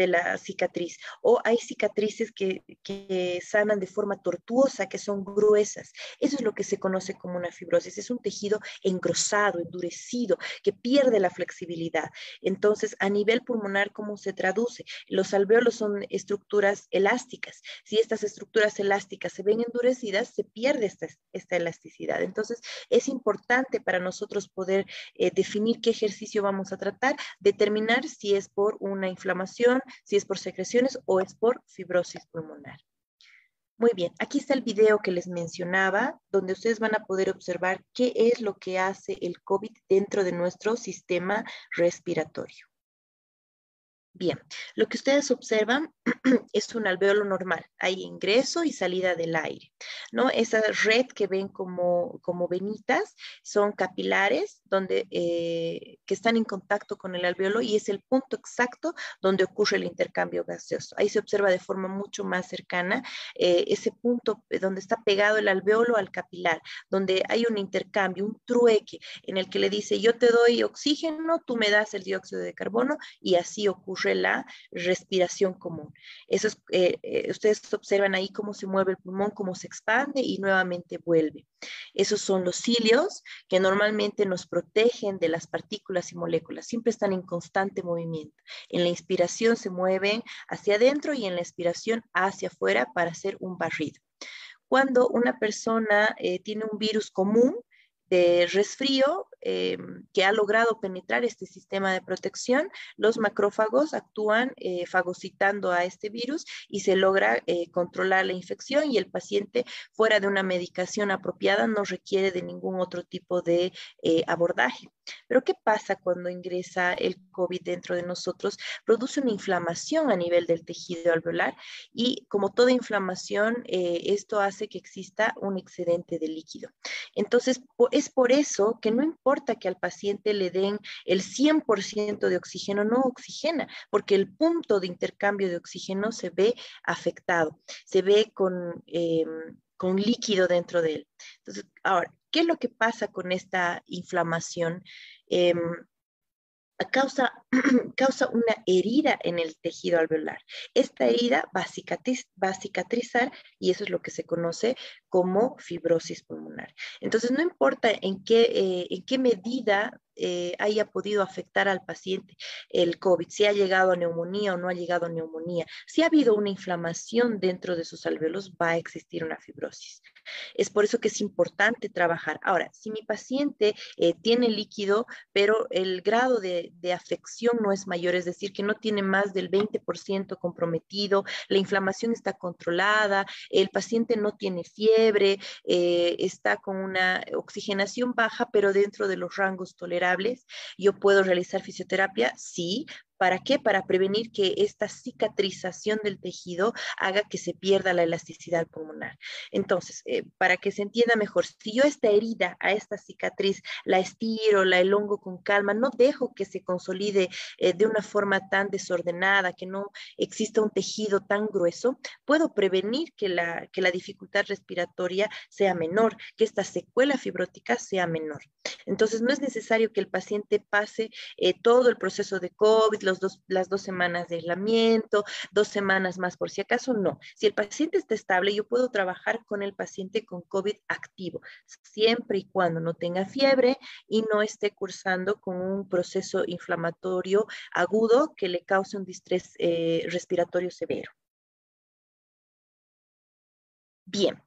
de la cicatriz. O hay cicatrices que, sanan de forma tortuosa, que son gruesas. Eso es lo que se conoce como una fibrosis. Es un tejido engrosado, endurecido, que pierde la flexibilidad. Entonces, a nivel pulmonar, ¿cómo se traduce? Los alveolos son estructuras elásticas. Si estas estructuras elásticas se ven endurecidas, se pierde esta, esta elasticidad. Entonces, es importante para nosotros poder eh, definir qué ejercicio vamos a tratar, determinar si es por una inflamación, si es por secreciones o es por fibrosis pulmonar. Muy bien, aquí está el video que les mencionaba, donde ustedes van a poder observar qué es lo que hace el COVID dentro de nuestro sistema respiratorio. Bien, lo que ustedes observan es un alveolo normal. Hay ingreso y salida del aire, ¿no? Esa red que ven como, como venitas son capilares donde, eh, que están en contacto con el alveolo y es el punto exacto donde ocurre el intercambio gaseoso. Ahí se observa de forma mucho más cercana eh, ese punto donde está pegado el alveolo al capilar, donde hay un intercambio, un trueque en el que le dice yo te doy oxígeno, tú me das el dióxido de carbono y así ocurre la respiración común. Eso eh, eh, ustedes observan ahí cómo se mueve el pulmón, cómo se expande y nuevamente vuelve. Esos son los cilios que normalmente nos protegen de las partículas y moléculas. Siempre están en constante movimiento. En la inspiración se mueven hacia adentro y en la expiración hacia afuera para hacer un barrido. Cuando una persona eh, tiene un virus común, de resfrío eh, que ha logrado penetrar este sistema de protección, los macrófagos actúan eh, fagocitando a este virus y se logra eh, controlar la infección y el paciente fuera de una medicación apropiada no requiere de ningún otro tipo de abordaje. Pero ¿qué pasa cuando ingresa el COVID dentro de nosotros? Produce una inflamación a nivel del tejido alveolar y como toda inflamación, esto hace que exista un excedente de líquido. Entonces, es por eso que no importa que al paciente le den el 100% de oxígeno, no oxigena, porque el punto de intercambio de oxígeno se ve afectado, se ve con, em, con líquido dentro de él. Entonces, ahora, ¿qué es lo que pasa con esta inflamación? Em, causa, causa una herida en el tejido alveolar. Esta herida va a, cicatrizar y eso es lo que se conoce como fibrosis pulmonar. Entonces, no importa en qué, eh, en qué medida eh, haya podido afectar al paciente el COVID, si ha llegado a neumonía o no ha llegado a neumonía, si ha habido una inflamación dentro de sus alveolos, va a existir una fibrosis. Es por eso que es importante trabajar. Ahora, si mi paciente eh, tiene líquido, pero el grado de, afección no es mayor, es decir, que no tiene más del 20% comprometido, la inflamación está controlada, el paciente no tiene fiebre, eh, está con una oxigenación baja, pero dentro de los rangos tolerables yo puedo realizar fisioterapia, sí, ¿Para qué? Para prevenir que esta cicatrización del tejido haga que se pierda la elasticidad pulmonar. Entonces, eh, para que se entienda mejor, si yo esta herida, a esta cicatriz, la estiro, la elongo con calma, no dejo que se consolide eh, de una forma tan desordenada, que no exista un tejido tan grueso, puedo prevenir que la, que la dificultad respiratoria sea menor, que esta secuela fibrótica sea menor. Entonces, no es necesario que el paciente pase eh, todo el proceso de COVID, las dos semanas de aislamiento, dos semanas más por si acaso, no. Si el paciente está estable, yo puedo trabajar con el paciente con COVID activo, siempre y cuando no tenga fiebre y no esté cursando con un proceso inflamatorio agudo que le cause un distrés eh, respiratorio severo. Bien,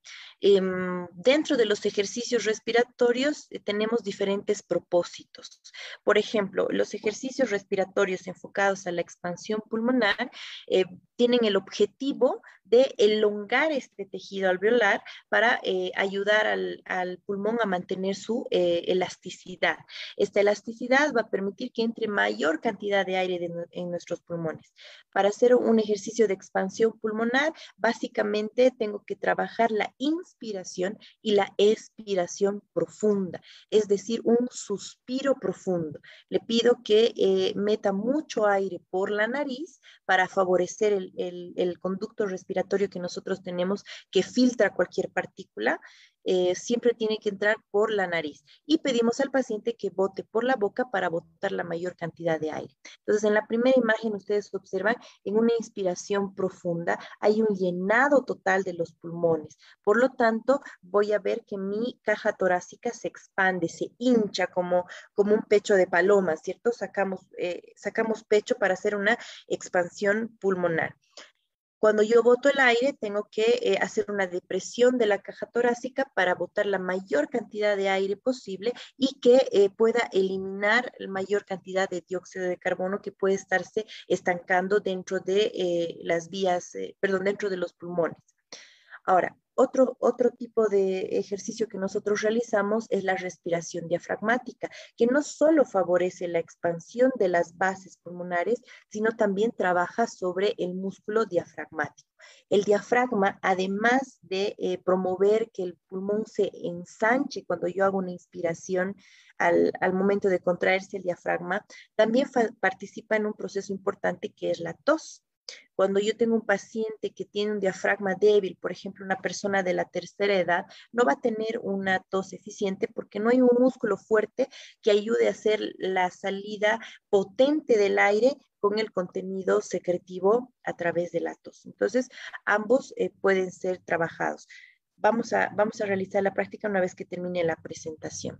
em, dentro de los ejercicios respiratorios eh, tenemos diferentes propósitos. Por ejemplo, los ejercicios respiratorios enfocados a la expansión pulmonar eh, tienen el objetivo de elongar este tejido alveolar para eh, ayudar al, pulmón a mantener su elasticidad. Esta elasticidad va a permitir que entre mayor cantidad de aire en nuestros pulmones. Para hacer un ejercicio de expansión pulmonar, básicamente tengo que trabajar la inspiración y la expiración profunda, es decir, un suspiro profundo. Le pido que eh, meta mucho aire por la nariz para favorecer el conducto respiratorio que nosotros tenemos que filtra cualquier partícula eh, siempre tiene que entrar por la nariz. Y pedimos al paciente que bote por la boca para botar la mayor cantidad de aire. Entonces, en la primera imagen ustedes observan en una inspiración profunda hay un llenado total de los pulmones. Por lo tanto, voy a ver que mi caja torácica se expande, se hincha como, como un pecho de paloma, ¿cierto? Sacamos, eh, sacamos pecho para hacer una expansión pulmonar. Cuando yo boto el aire, tengo que eh, hacer una depresión de la caja torácica para botar la mayor cantidad de aire posible y que eh, pueda eliminar la mayor cantidad de dióxido de carbono que puede estarse estancando dentro de eh, las vías, perdón, dentro de los pulmones. Ahora, otro, otro tipo de ejercicio que nosotros realizamos es la respiración diafragmática, que no solo favorece la expansión de las bases pulmonares, sino también trabaja sobre el músculo diafragmático. El diafragma, además de eh, promover que el pulmón se ensanche cuando yo hago una inspiración al, al momento de contraerse el diafragma, también participa en un proceso importante que es la tos. Cuando yo tengo un paciente que tiene un diafragma débil, por ejemplo, una persona de la tercera edad, no va a tener una tos eficiente porque no hay un músculo fuerte que ayude a hacer la salida potente del aire con el contenido secretivo a través de la tos. Entonces, ambos eh, pueden ser trabajados. Vamos a, vamos a realizar la práctica una vez que termine la presentación.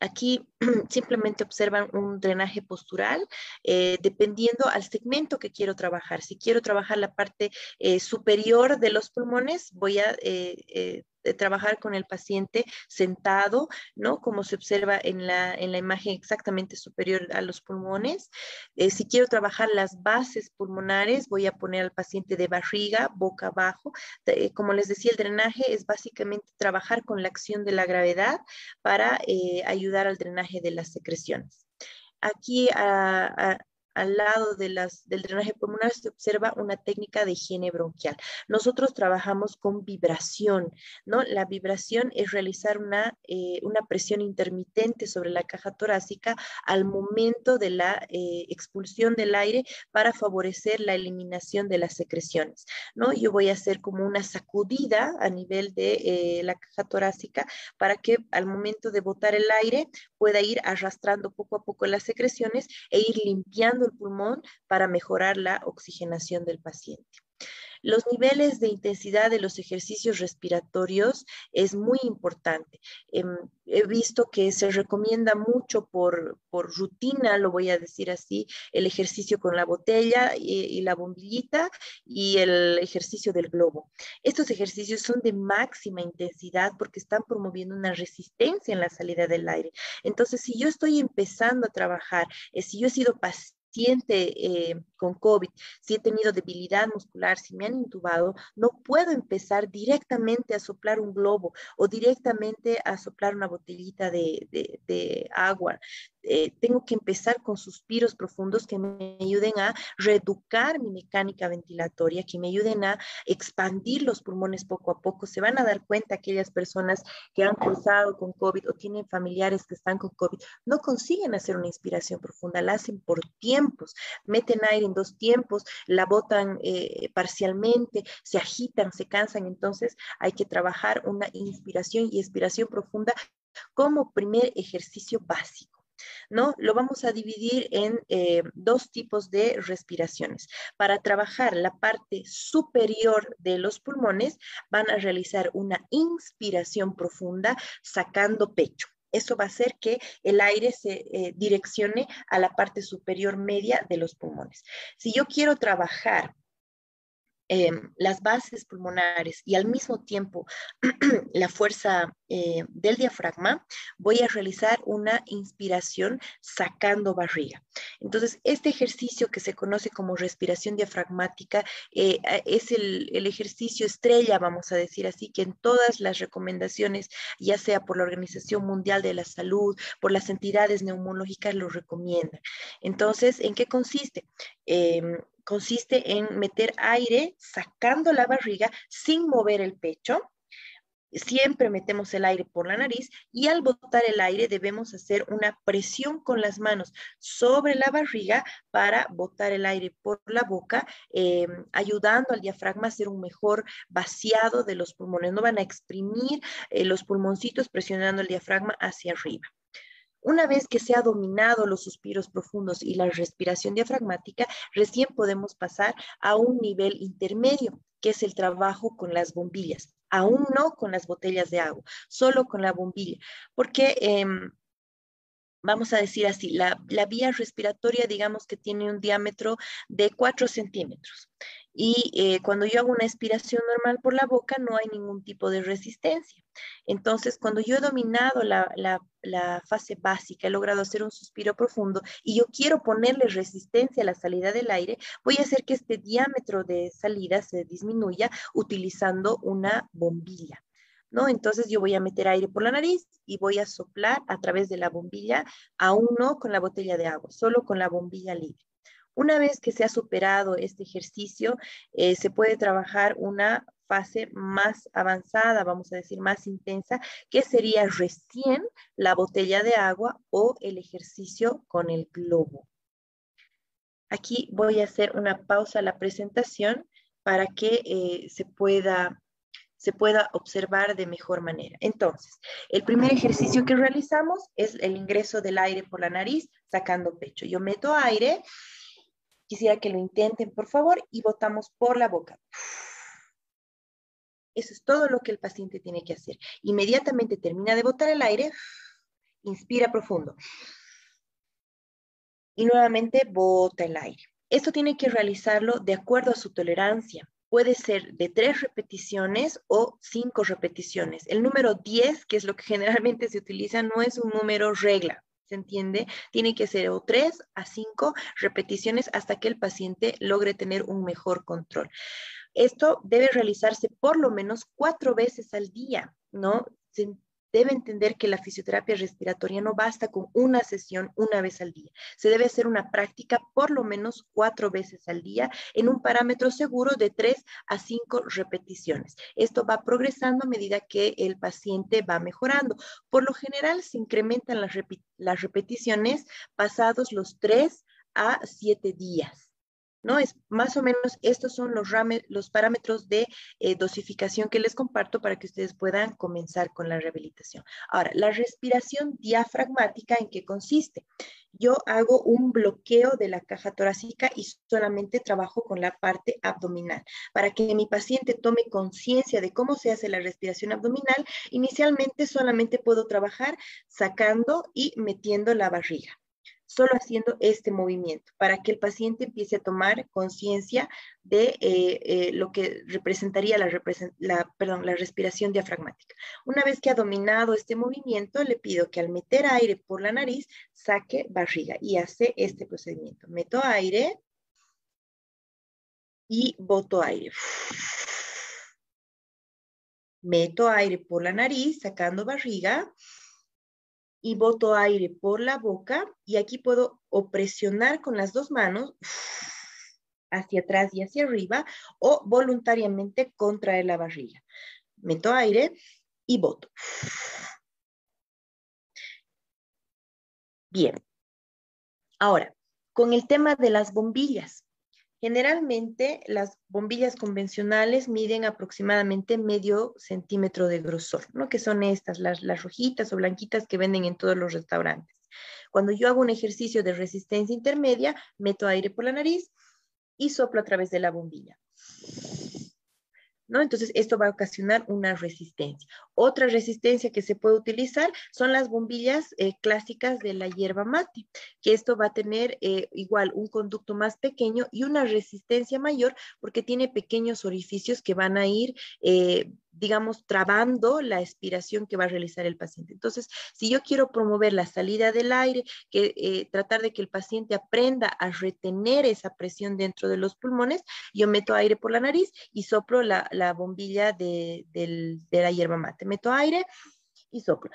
Aquí simplemente observan un drenaje postural eh, dependiendo al segmento que quiero trabajar. Si quiero trabajar la parte eh, superior de los pulmones, voy a eh, trabajar con el paciente sentado, ¿no? Como se observa en la, en la imagen exactamente superior a los pulmones. Eh, si quiero trabajar las bases pulmonares, voy a poner al paciente de barriga, boca abajo. Eh, como les decía, el drenaje es básicamente trabajar con la acción de la gravedad para eh, ayudar al drenaje de las secreciones. Aquí a, al lado de las, del drenaje pulmonar se observa una técnica de higiene bronquial. Nosotros trabajamos con vibración, ¿no? La vibración es realizar una, eh, una presión intermitente sobre la caja torácica al momento de la eh, expulsión del aire para favorecer la eliminación de las secreciones, ¿no? Yo voy a hacer como una sacudida a nivel de eh, la caja torácica para que al momento de botar el aire pueda ir arrastrando poco a poco las secreciones e ir limpiando el pulmón para mejorar la oxigenación del paciente. Los niveles de intensidad de los ejercicios respiratorios es muy importante. Em, he visto que se recomienda mucho por, rutina, lo voy a decir así, el ejercicio con la botella y, y, la bombillita y el ejercicio del globo. Estos ejercicios son de máxima intensidad porque están promoviendo una resistencia en la salida del aire. Entonces, si yo estoy empezando a trabajar, eh, si yo he sido paciente, paciente eh, con COVID, si he tenido debilidad muscular, si me han intubado, no puedo empezar directamente a soplar un globo o directamente a soplar una botellita de, agua. Eh, tengo que empezar con suspiros profundos que me ayuden a reeducar mi mecánica ventilatoria, que me ayuden a expandir los pulmones poco a poco. Se van a dar cuenta aquellas personas que han cruzado con COVID o tienen familiares que están con COVID, no consiguen hacer una inspiración profunda, la hacen por tiempos, meten aire en dos tiempos, la botan eh, parcialmente, se agitan, se cansan, entonces hay que trabajar una inspiración y expiración profunda como primer ejercicio básico. ¿No? Lo vamos a dividir en eh, dos tipos de respiraciones. Para trabajar la parte superior de los pulmones, van a realizar una inspiración profunda sacando pecho. Eso va a hacer que el aire se eh, direccione a la parte superior media de los pulmones. Si yo quiero trabajar Em, las bases pulmonares y al mismo tiempo la fuerza eh, del diafragma, voy a realizar una inspiración sacando barriga. Entonces, este ejercicio que se conoce como respiración diafragmática eh, es el, el, ejercicio estrella, vamos a decir así, que en todas las recomendaciones, ya sea por la Organización Mundial de la Salud, por las entidades neumológicas, lo recomiendan. Entonces, ¿en qué consiste? Consiste en meter aire sacando la barriga sin mover el pecho. Siempre metemos el aire por la nariz y al botar el aire debemos hacer una presión con las manos sobre la barriga para botar el aire por la boca, em, ayudando al diafragma a hacer un mejor vaciado de los pulmones. No van a exprimir eh, los pulmoncitos presionando el diafragma hacia arriba. Una vez que se ha dominado los suspiros profundos y la respiración diafragmática, recién podemos pasar a un nivel intermedio, que es el trabajo con las bombillas. Aún no con las botellas de agua, solo con la bombilla, porque em, vamos a decir así, la, la, vía respiratoria, digamos que tiene un diámetro de 4 centímetros. Y eh, cuando yo hago una expiración normal por la boca, no hay ningún tipo de resistencia. Entonces, cuando yo he dominado la, la, fase básica, he logrado hacer un suspiro profundo y yo quiero ponerle resistencia a la salida del aire, voy a hacer que este diámetro de salida se disminuya utilizando una bombilla. ¿No? Entonces yo voy a meter aire por la nariz y voy a soplar a través de la bombilla, aún no con la botella de agua, solo con la bombilla libre. Una vez que se ha superado este ejercicio, eh, se puede trabajar una fase más avanzada, vamos a decir más intensa, que sería recién la botella de agua o el ejercicio con el globo. Aquí voy a hacer una pausa a la presentación para que eh, se, pueda, se pueda observar de mejor manera. Entonces, el primer ejercicio que realizamos es el ingreso del aire por la nariz, sacando pecho. Yo meto aire Quisiera que lo intenten, por favor, y botamos por la boca. Eso es todo lo que el paciente tiene que hacer. Inmediatamente termina de botar el aire, inspira profundo. Y nuevamente bota el aire. Esto tiene que realizarlo de acuerdo a su tolerancia. Puede ser de tres repeticiones o cinco repeticiones. El número 10, que es lo que generalmente se utiliza, no es un número regla. ¿Se entiende? Tiene que ser o tres a cinco repeticiones hasta que el paciente logre tener un mejor control. Esto debe realizarse por lo menos cuatro veces al día, ¿no? Debe entender que la fisioterapia respiratoria no basta con una sesión una vez al día. Se debe hacer una práctica por lo menos cuatro veces al día en un parámetro seguro de tres a cinco repeticiones. Esto va progresando a medida que el paciente va mejorando. Por lo general se incrementan las, las repeticiones pasados los tres a siete días. ¿No? Es más o menos estos son los, los parámetros de eh, dosificación que les comparto para que ustedes puedan comenzar con la rehabilitación. Ahora, la respiración diafragmática, ¿en qué consiste? Yo hago un bloqueo de la caja torácica y solamente trabajo con la parte abdominal. Para que mi paciente tome conciencia de cómo se hace la respiración abdominal, inicialmente solamente puedo trabajar sacando y metiendo la barriga solo haciendo este movimiento para que el paciente empiece a tomar conciencia de eh, eh, lo que representaría la, perdón, la respiración diafragmática. Una vez que ha dominado este movimiento, le pido que al meter aire por la nariz, saque barriga y hace este procedimiento. Meto aire y boto aire. Meto aire por la nariz, sacando barriga y boto aire por la boca y aquí puedo o presionar con las dos manos hacia atrás y hacia arriba o voluntariamente contraer la barriga. Meto aire y boto. Bien. Ahora, con el tema de las bombillas. Generalmente las bombillas convencionales miden aproximadamente medio centímetro de grosor, ¿no? Que son estas, las, las rojitas o blanquitas que venden en todos los restaurantes. Cuando yo hago un ejercicio de resistencia intermedia, meto aire por la nariz y soplo a través de la bombilla. ¿No? Entonces, esto va a ocasionar una resistencia. Otra resistencia que se puede utilizar son las bombillas eh, clásicas de la hierba mate, que esto va a tener eh, igual un conducto más pequeño y una resistencia mayor porque tiene pequeños orificios que van a ir eh, digamos, trabando la expiración que va a realizar el paciente. Entonces, si yo quiero promover la salida del aire, que, eh, tratar de que el paciente aprenda a retener esa presión dentro de los pulmones, yo meto aire por la nariz y soplo la, bombilla de, de la hierba mate. Meto aire y soplo.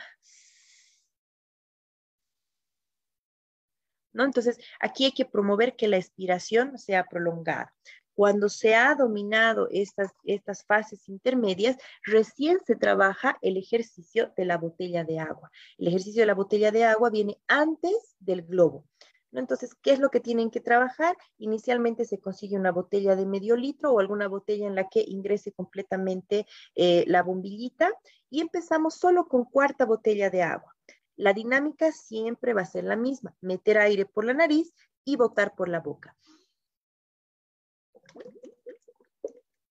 ¿No? Entonces, aquí hay que promover que la expiración sea prolongada. Cuando se ha dominado estas, estas fases intermedias, recién se trabaja el ejercicio de la botella de agua. El ejercicio de la botella de agua viene antes del globo. Entonces, ¿qué es lo que tienen que trabajar? Inicialmente se consigue una botella de medio litro o alguna botella en la que ingrese completamente eh, la bombillita y empezamos solo con cuarta botella de agua. La dinámica siempre va a ser la misma, meter aire por la nariz y botar por la boca.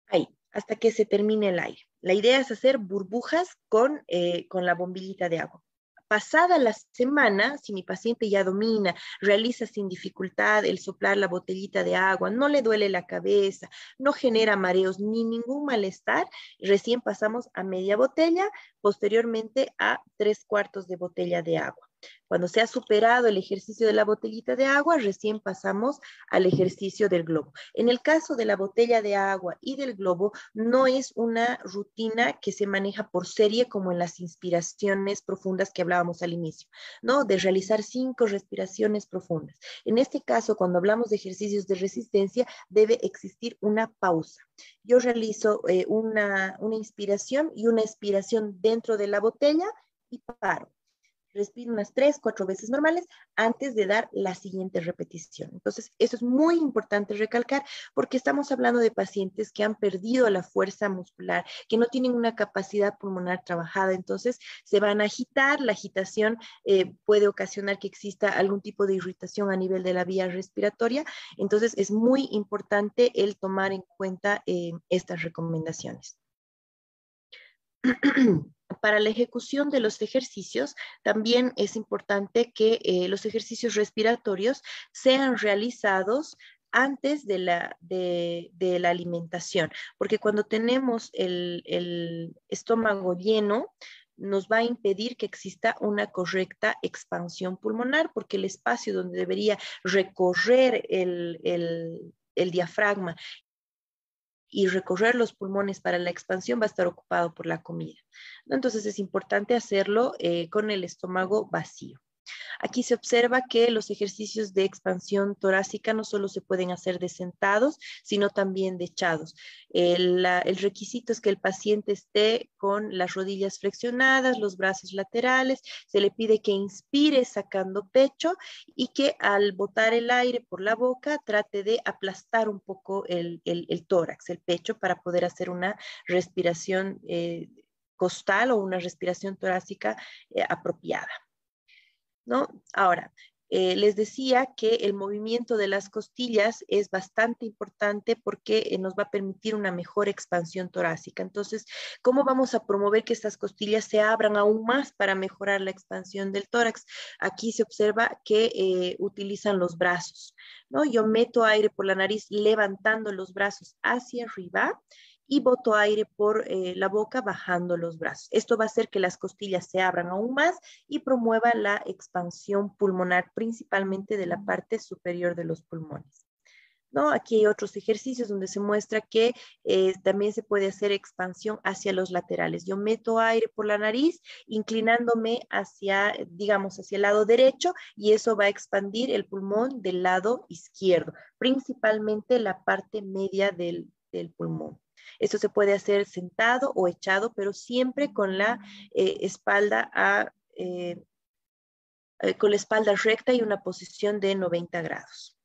Ahí, hasta que se termine el aire. La idea es hacer burbujas con, eh, con la bombillita de agua. Pasada la semana, si mi paciente ya domina, realiza sin dificultad el soplar la botellita de agua, no le duele la cabeza, no genera mareos ni ningún malestar, recién pasamos a media botella, posteriormente a tres cuartos de botella de agua. Cuando se ha superado el ejercicio de la botellita de agua, recién pasamos al ejercicio del globo. En el caso de la botella de agua y del globo, no es una rutina que se maneja por serie como en las inspiraciones profundas que hablábamos al inicio, ¿no? De realizar cinco respiraciones profundas. En este caso, cuando hablamos de ejercicios de resistencia, debe existir una pausa. Yo realizo eh, una, una inspiración y una expiración dentro de la botella y paro respiro unas tres, cuatro veces normales antes de dar la siguiente repetición. Entonces, eso es muy importante recalcar porque estamos hablando de pacientes que han perdido la fuerza muscular, que no tienen una capacidad pulmonar trabajada, entonces se van a agitar, la agitación eh, puede ocasionar que exista algún tipo de irritación a nivel de la vía respiratoria, entonces es muy importante el tomar en cuenta eh, estas recomendaciones. para la ejecución de los ejercicios, también es importante que eh, los ejercicios respiratorios sean realizados antes de la, de, la alimentación, porque cuando tenemos el, el, estómago lleno, nos va a impedir que exista una correcta expansión pulmonar, porque el espacio donde debería recorrer el, el diafragma y recorrer los pulmones para la expansión va a estar ocupado por la comida. Entonces es importante hacerlo eh, con el estómago vacío. Aquí se observa que los ejercicios de expansión torácica no solo se pueden hacer de sentados, sino también de echados. El, requisito es que el paciente esté con las rodillas flexionadas, los brazos laterales, se le pide que inspire sacando pecho y que al botar el aire por la boca trate de aplastar un poco el, tórax, el pecho, para poder hacer una respiración eh, costal o una respiración torácica eh, apropiada. ¿No? Ahora, eh, les decía que el movimiento de las costillas es bastante importante porque eh, nos va a permitir una mejor expansión torácica. Entonces, ¿cómo vamos a promover que estas costillas se abran aún más para mejorar la expansión del tórax? Aquí se observa que eh, utilizan los brazos, ¿no? Yo meto aire por la nariz levantando los brazos hacia arriba y boto aire por eh, la boca bajando los brazos. Esto va a hacer que las costillas se abran aún más y promueva la expansión pulmonar, principalmente de la parte superior de los pulmones. ¿no? Aquí hay otros ejercicios donde se muestra que eh, también se puede hacer expansión hacia los laterales. Yo meto aire por la nariz, inclinándome hacia, digamos, hacia el lado derecho y eso va a expandir el pulmón del lado izquierdo, principalmente la parte media del, pulmón. Esto se puede hacer sentado o echado, pero siempre con la eh, espalda a, eh, con la espalda recta y una posición de 90 grados.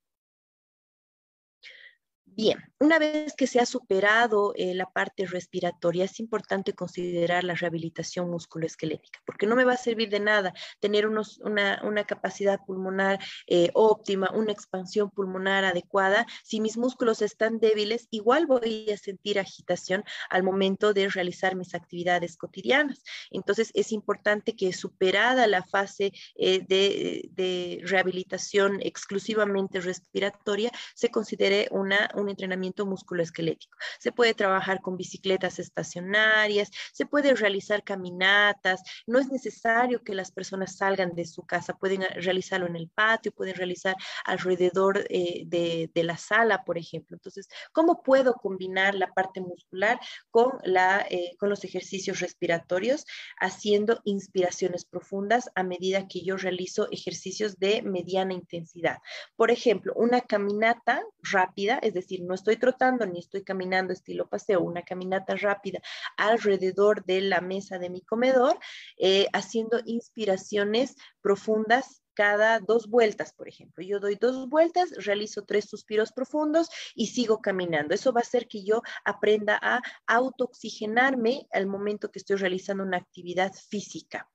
Bien, una vez que se ha superado eh, la parte respiratoria, es importante considerar la rehabilitación musculoesquelética, porque no me va a servir de nada tener una, capacidad pulmonar eh, óptima, una expansión pulmonar adecuada. Si mis músculos están débiles, igual voy a sentir agitación al momento de realizar mis actividades cotidianas. Entonces, es importante que superada la fase eh, de, de, rehabilitación exclusivamente respiratoria, se considere una entrenamiento musculoesquelético. Se puede trabajar con bicicletas estacionarias, se puede realizar caminatas, no es necesario que las personas salgan de su casa, pueden realizarlo en el patio, pueden realizar alrededor eh, de, la sala, por ejemplo. Entonces, ¿cómo puedo combinar la parte muscular con, la, eh, con los ejercicios respiratorios, haciendo inspiraciones profundas a medida que yo realizo ejercicios de mediana intensidad? Por ejemplo, una caminata rápida, es decir, no estoy trotando ni estoy caminando estilo paseo, una caminata rápida alrededor de la mesa de mi comedor, eh, haciendo inspiraciones profundas cada dos vueltas, por ejemplo. Yo doy dos vueltas, realizo tres suspiros profundos y sigo caminando. Eso va a hacer que yo aprenda a autooxigenarme al momento que estoy realizando una actividad física.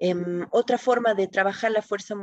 Em, otra forma de trabajar la fuerza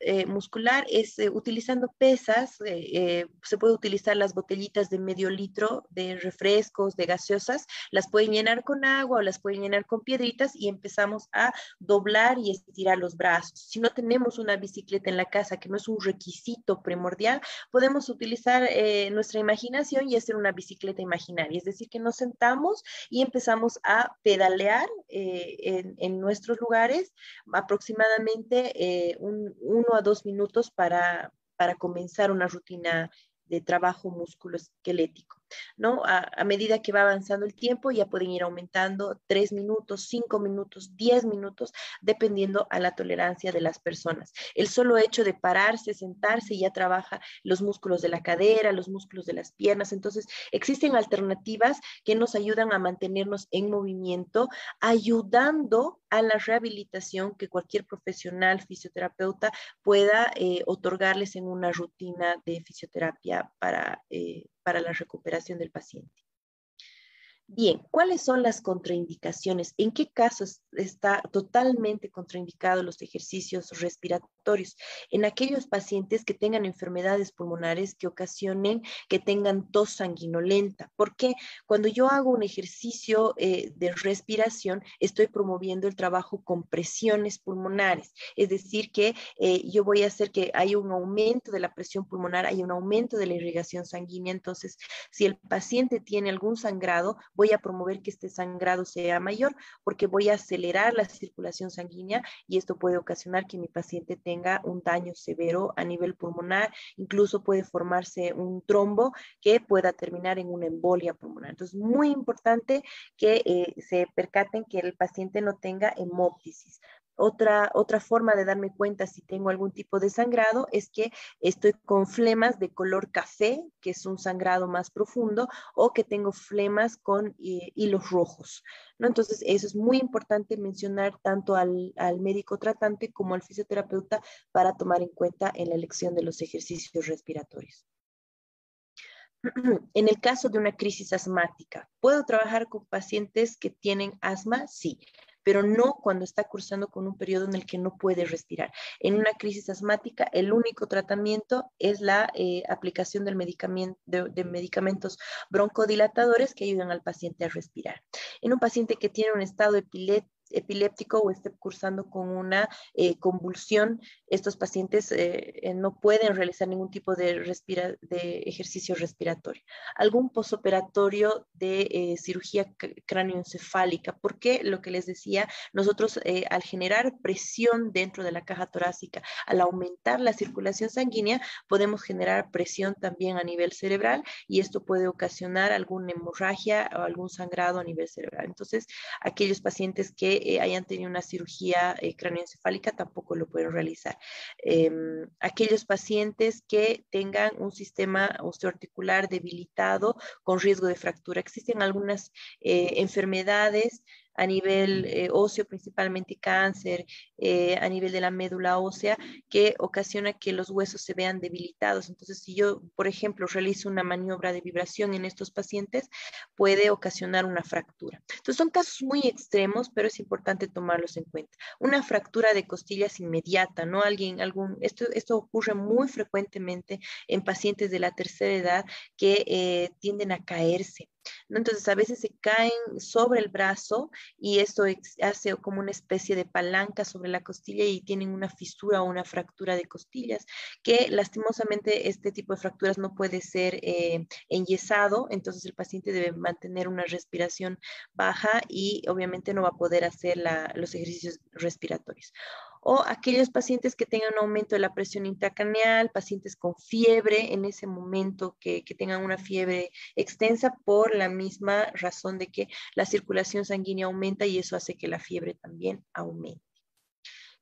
eh, muscular, es eh, utilizando pesas. Eh, se puede utilizar las botellitas de medio litro de refrescos, de gaseosas. Las pueden llenar con agua o las pueden llenar con piedritas y empezamos a doblar y estirar los brazos. Si no tenemos una bicicleta en la casa, que no es un requisito primordial, podemos utilizar nuestra imaginación y hacer una bicicleta imaginaria. Es decir, que nos sentamos y empezamos a pedalear en, en nuestros lugares aproximadamente eh, un, uno a dos minutos para, para comenzar una rutina de trabajo musculoesquelético. ¿No? A, medida que va avanzando el tiempo, ya pueden ir aumentando tres minutos, cinco minutos, diez minutos, dependiendo a la tolerancia de las personas. El solo hecho de pararse, sentarse, ya trabaja los músculos de la cadera, los músculos de las piernas. Entonces, existen alternativas que nos ayudan a mantenernos en movimiento, ayudando a la rehabilitación que cualquier profesional fisioterapeuta pueda eh, otorgarles en una rutina de fisioterapia para eh, para la recuperación del paciente. Bien, ¿cuáles son las contraindicaciones? ¿En qué casos está totalmente contraindicado los ejercicios respiratorios? En aquellos pacientes que tengan enfermedades pulmonares que ocasionen que tengan tos sanguinolenta. Porque cuando yo hago un ejercicio eh, de respiración, estoy promoviendo el trabajo con presiones pulmonares. Es decir, que eh, yo voy a hacer que haya un aumento de la presión pulmonar, hay un aumento de la irrigación sanguínea. Entonces, si el paciente tiene algún sangrado, voy a promover que este sangrado sea mayor porque voy a acelerar la circulación sanguínea y esto puede ocasionar que mi paciente tenga un daño severo a nivel pulmonar, incluso puede formarse un trombo que pueda terminar en una embolia pulmonar. Entonces, muy importante que eh, se percaten que el paciente no tenga hemóptisis. Otra, otra forma de darme cuenta si tengo algún tipo de sangrado es que estoy con flemas de color café, que es un sangrado más profundo, o que tengo flemas con eh, hilos rojos. ¿no? Entonces, eso es muy importante mencionar tanto al, al médico tratante como al fisioterapeuta para tomar en cuenta en la elección de los ejercicios respiratorios. En el caso de una crisis asmática, ¿puedo trabajar con pacientes que tienen asma? Sí pero no cuando está cursando con un periodo en el que no puede respirar. En una crisis asmática, el único tratamiento es la eh, aplicación del medicamento, de, medicamentos broncodilatadores que ayudan al paciente a respirar. En un paciente que tiene un estado epiléptico o esté cursando con una eh, convulsión, estos pacientes eh, no pueden realizar ningún tipo de, de ejercicio respiratorio. Algún posoperatorio de cirugía cráneoencefálica, porque lo que les decía, nosotros al generar presión dentro de la caja torácica, al aumentar la circulación sanguínea, podemos generar presión también a nivel cerebral y esto puede ocasionar alguna hemorragia o algún sangrado a nivel cerebral. Entonces, aquellos pacientes que eh, hayan tenido una cirugía eh, cráneoencefálica tampoco lo pueden realizar. Em, aquellos pacientes que tengan un sistema osteoarticular debilitado con riesgo de fractura. Existen algunas eh, enfermedades a nivel eh, óseo, principalmente cáncer, eh, a nivel de la médula ósea, que ocasiona que los huesos se vean debilitados. Entonces, si yo, por ejemplo, realizo una maniobra de vibración en estos pacientes, puede ocasionar una fractura. Entonces, son casos muy extremos, pero es importante tomarlos en cuenta. Una fractura de costillas inmediata, ¿no? Alguien, algún, esto, esto ocurre muy frecuentemente en pacientes de la tercera edad que eh, tienden a caerse. Entonces a veces se caen sobre el brazo y esto hace como una especie de palanca sobre la costilla y tienen una fisura o una fractura de costillas, que lastimosamente este tipo de fracturas no puede ser eh, enyesado, entonces el paciente debe mantener una respiración baja y obviamente no va a poder hacer los ejercicios respiratorios o aquellos pacientes que tengan un aumento de la presión intracraneal, pacientes con fiebre en ese momento que, que, tengan una fiebre extensa por la misma razón de que la circulación sanguínea aumenta y eso hace que la fiebre también aumente.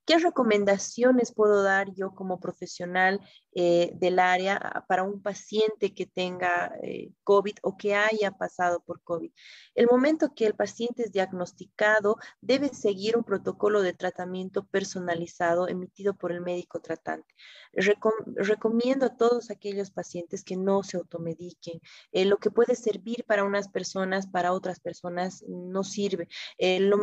¿Qué recomendaciones puedo dar yo como profesional eh, del área para un paciente que tenga eh, COVID o que haya pasado por COVID? El momento que el paciente es diagnosticado, debe seguir un protocolo de tratamiento personalizado emitido por el médico tratante. recomiendo a todos aquellos pacientes que no se automediquen. Eh, lo que puede servir para unas personas, para otras personas no sirve.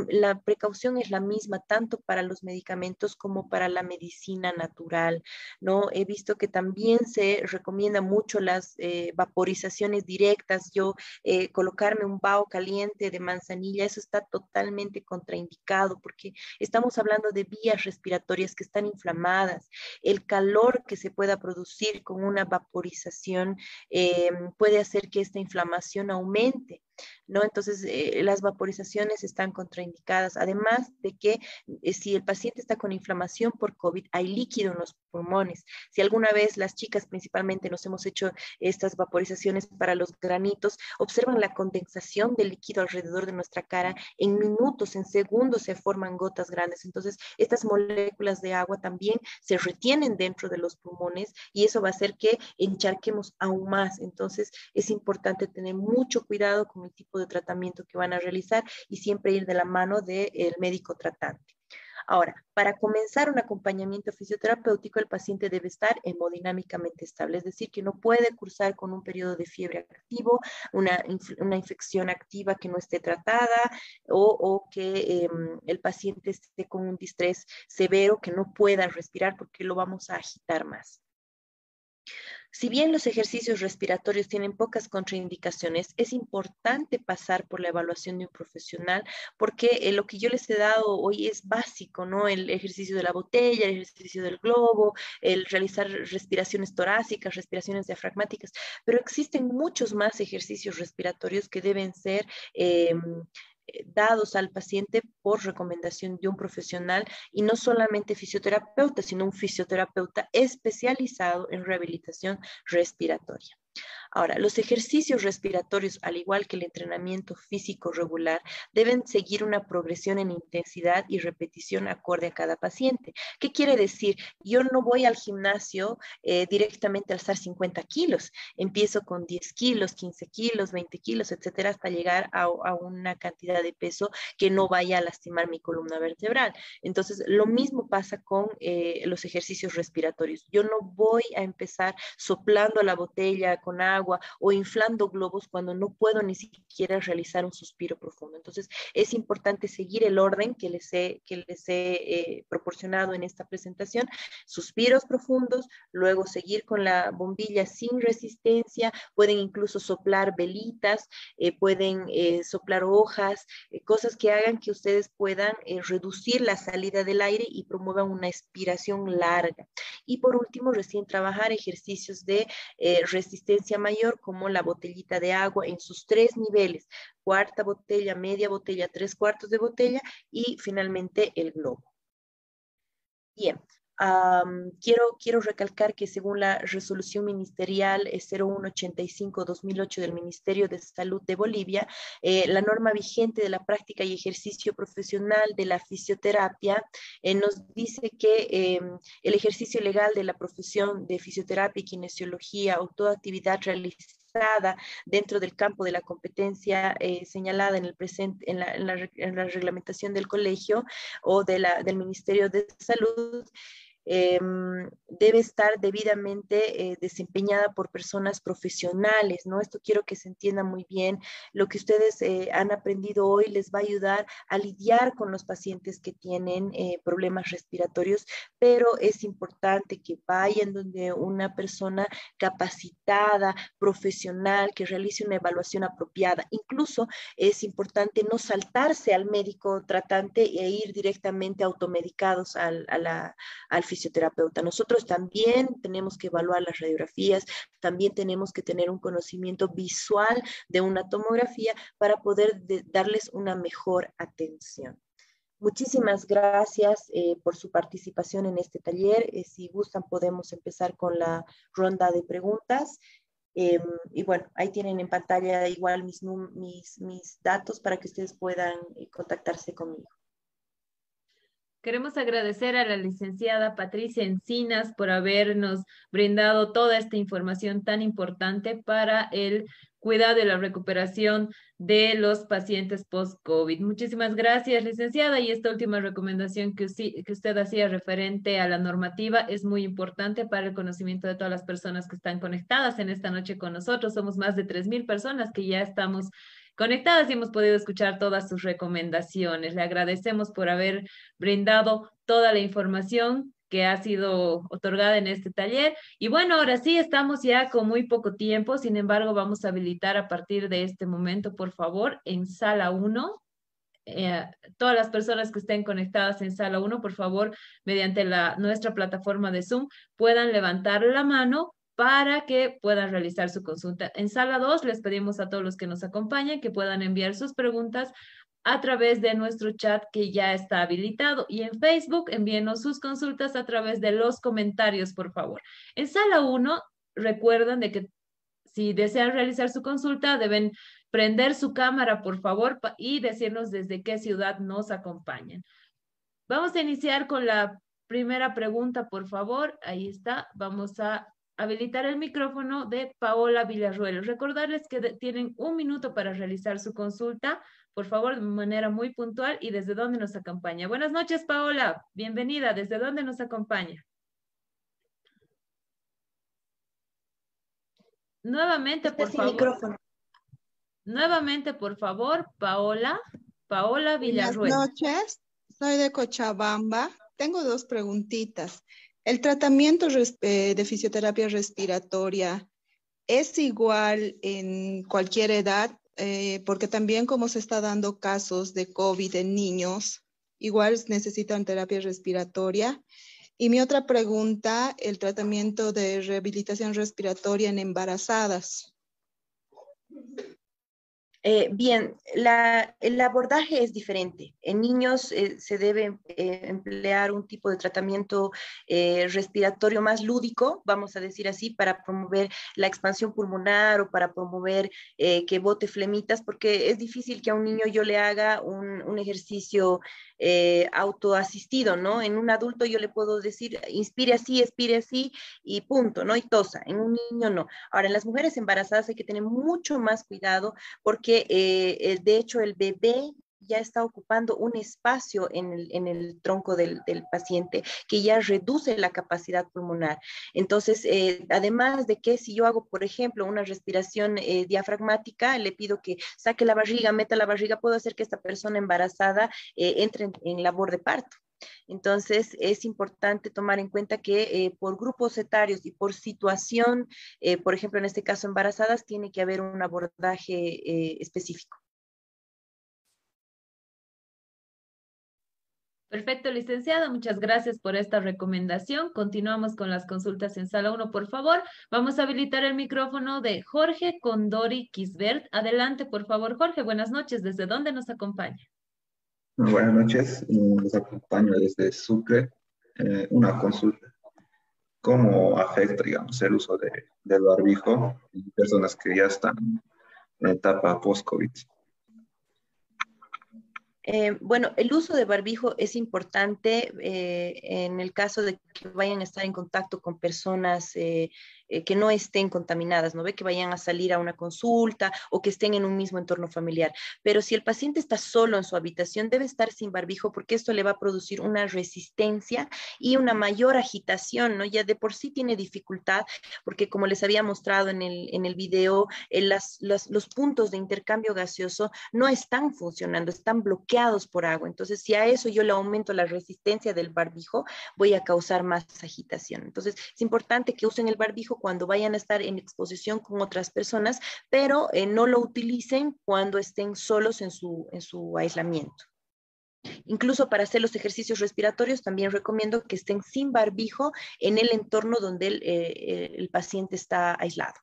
la precaución es la misma tanto para los medicamentos como para la medicina natural, ¿no? He visto que también se recomienda mucho las eh, vaporizaciones directas, yo eh, colocarme un vaho caliente de manzanilla, eso está totalmente contraindicado porque estamos hablando de vías respiratorias que están inflamadas, el calor que se pueda producir con una vaporización eh, puede hacer que esta inflamación aumente. ¿No? Entonces, eh, las vaporizaciones están contraindicadas. Además de que eh, si el paciente está con inflamación por COVID, hay líquido en los pulmones. Si alguna vez las chicas principalmente nos hemos hecho estas vaporizaciones para los granitos, observan la condensación del líquido alrededor de nuestra cara. En minutos, en segundos se forman gotas grandes. Entonces, estas moléculas de agua también se retienen dentro de los pulmones y eso va a hacer que encharquemos aún más. Entonces, es importante tener mucho cuidado con el tipo de tratamiento que van a realizar y siempre ir de la mano del médico tratante. Ahora, para comenzar un acompañamiento fisioterapéutico, el paciente debe estar hemodinámicamente estable, es decir, que no puede cursar con un periodo de fiebre activo, una, una infección activa que no esté tratada o, que em, el paciente esté con un distrés severo que no pueda respirar porque lo vamos a agitar más. Si bien los ejercicios respiratorios tienen pocas contraindicaciones, es importante pasar por la evaluación de un profesional porque eh, lo que yo les he dado hoy es básico, ¿no? El ejercicio de la botella, el ejercicio del globo, el realizar respiraciones torácicas, respiraciones diafragmáticas, pero existen muchos más ejercicios respiratorios que deben ser em, dados al paciente por recomendación de un profesional y no solamente fisioterapeuta, sino un fisioterapeuta especializado en rehabilitación respiratoria. Ahora, los ejercicios respiratorios, al igual que el entrenamiento físico regular, deben seguir una progresión en intensidad y repetición acorde a cada paciente. ¿Qué quiere decir? Yo no voy al gimnasio eh, directamente a alzar 50 kilos. Empiezo con 10 kilos, 15 kilos, 20 kilos, etcétera, hasta llegar a, una cantidad de peso que no vaya a lastimar mi columna vertebral. Entonces, lo mismo pasa con eh, los ejercicios respiratorios. Yo no voy a empezar soplando la botella con agua o inflando globos cuando no puedo ni siquiera realizar un suspiro profundo. Entonces, es importante seguir el orden que les he, que les he eh, proporcionado en esta presentación. Suspiros profundos, luego seguir con la bombilla sin resistencia, pueden incluso soplar velitas, eh, pueden eh, soplar hojas, cosas que hagan que ustedes puedan reducir la salida del aire y promuevan una expiración larga. Y por último, recién trabajar ejercicios de resistencia mayor como la botellita de agua en sus tres niveles, cuarta botella, media botella, tres cuartos de botella y finalmente el globo. Bien, quiero, quiero recalcar que según la resolución ministerial 0185-2008 del Ministerio de Salud de Bolivia, eh, la norma vigente de la práctica y ejercicio profesional de la fisioterapia eh, nos dice que em, el ejercicio legal de la profesión de fisioterapia y kinesiología o toda actividad realizada dentro del campo de la competencia eh, señalada en, el presente, en, la, en la reglamentación del colegio o de la, del Ministerio de Salud, Em, debe estar debidamente eh, desempeñada por personas profesionales, ¿no? Esto quiero que se entienda muy bien. Lo que ustedes eh, han aprendido hoy les va a ayudar a lidiar con los pacientes que tienen eh, problemas respiratorios, pero es importante que vayan donde una persona capacitada, profesional, que realice una evaluación apropiada. Incluso es importante no saltarse al médico tratante e ir directamente automedicados al, a la, al fisioterapeuta. Nosotros también tenemos que evaluar las radiografías, también tenemos que tener un conocimiento visual de una tomografía para poder darles una mejor atención. Muchísimas gracias eh, por su participación en este taller. Eh, si gustan, podemos empezar con la ronda de preguntas. Em, y bueno, ahí tienen en pantalla igual mis, mis, mis datos para que ustedes puedan eh, contactarse conmigo. Queremos agradecer a la licenciada Patricia Encinas por habernos brindado toda esta información tan importante para el cuidado y la recuperación de los pacientes post-COVID. Muchísimas gracias, licenciada. Y esta última recomendación que usted, hacía referente a la normativa es muy importante para el conocimiento de todas las personas que están conectadas en esta noche con nosotros. Somos más de 3.000 personas que ya estamos conectadas y hemos podido escuchar todas sus recomendaciones. Le agradecemos por haber brindado toda la información que ha sido otorgada en este taller. Y bueno, ahora sí, estamos ya con muy poco tiempo, sin embargo, vamos a habilitar a partir de este momento, por favor, en sala 1. Eh, todas las personas que estén conectadas en sala 1, por favor, mediante la, nuestra plataforma de Zoom, puedan levantar la mano para que puedan realizar su consulta. En sala 2 les pedimos a todos los que nos acompañen que puedan enviar sus preguntas a través de nuestro chat que ya está habilitado y en Facebook envíenos sus consultas a través de los comentarios, por favor. En sala 1, recuerden de que si desean realizar su consulta, deben prender su cámara, por favor, y decirnos desde qué ciudad nos acompañan. Vamos a iniciar con la primera pregunta, por favor. Ahí está. Vamos a habilitar el micrófono de Paola Villarruel. Recordarles que tienen un minuto para realizar su consulta, por favor, de manera muy puntual y desde dónde nos acompaña. Buenas noches, Paola. Bienvenida. ¿Desde dónde nos acompaña? Nuevamente, por favor. Micrófono. Nuevamente, por favor, Paola. Paola Villarruel. Buenas noches. Soy de Cochabamba. Tengo dos preguntitas. El tratamiento eh, de fisioterapia respiratoria es igual en cualquier edad, eh, porque también como se está dando casos de COVID en niños, igual necesitan terapia respiratoria. Y mi otra pregunta, el tratamiento de rehabilitación respiratoria en embarazadas. Eh, bien, el abordaje es diferente. En niños eh, se debe eh, emplear un tipo de tratamiento respiratorio más lúdico, vamos a decir así, para promover la expansión pulmonar o para promover que bote flemitas, porque es difícil que a un niño yo le haga un, un ejercicio eh, autoasistido, ¿no? En un adulto yo le puedo decir, inspire así, expire así y punto, ¿no? Y tosa. En un niño no. Ahora, en las mujeres embarazadas hay que tener mucho más cuidado porque, eh, de hecho, el bebé ya está ocupando un espacio en el, tronco del, paciente que ya reduce la capacidad pulmonar. Entonces, eh, además de que si yo hago, por ejemplo, una respiración eh, diafragmática, le pido que saque la barriga, meta la barriga, puedo hacer que esta persona embarazada entre en labor de parto. Entonces, es importante tomar en cuenta que eh, por grupos etarios y por situación, eh, por ejemplo, en este caso embarazadas, tiene que haber un abordaje eh, específico. Perfecto, licenciada. Muchas gracias por esta recomendación. Continuamos con las consultas en sala 1, por favor. Vamos a habilitar el micrófono de Jorge Condori Kisbert. Adelante, por favor, Jorge. Buenas noches. ¿Desde dónde nos acompaña? Buenas noches, les acompaño desde Sucre. Eh, una consulta. ¿Cómo afecta, digamos, el uso de, del barbijo en personas que ya están en etapa post-COVID? Eh, bueno, el uso de barbijo es importante eh, en el caso de que vayan a estar en contacto con personas eh, que no estén contaminadas, ¿no ve? Que vayan a salir a una consulta o que estén en un mismo entorno familiar. Pero si el paciente está solo en su habitación, debe estar sin barbijo porque esto le va a producir una resistencia y una mayor agitación, ¿no? Ya de por sí tiene dificultad porque como les había mostrado en el, en el video, los puntos de intercambio gaseoso no están funcionando, están bloqueados por agua. Entonces, si a eso yo le aumento la resistencia del barbijo, voy a causar más agitación. Entonces, es importante que usen el barbijo cuando vayan a estar en exposición con otras personas, pero eh, no lo utilicen cuando estén solos en su, en su aislamiento. Incluso para hacer los ejercicios respiratorios, también recomiendo que estén sin barbijo en el entorno donde el, eh, el paciente está aislado.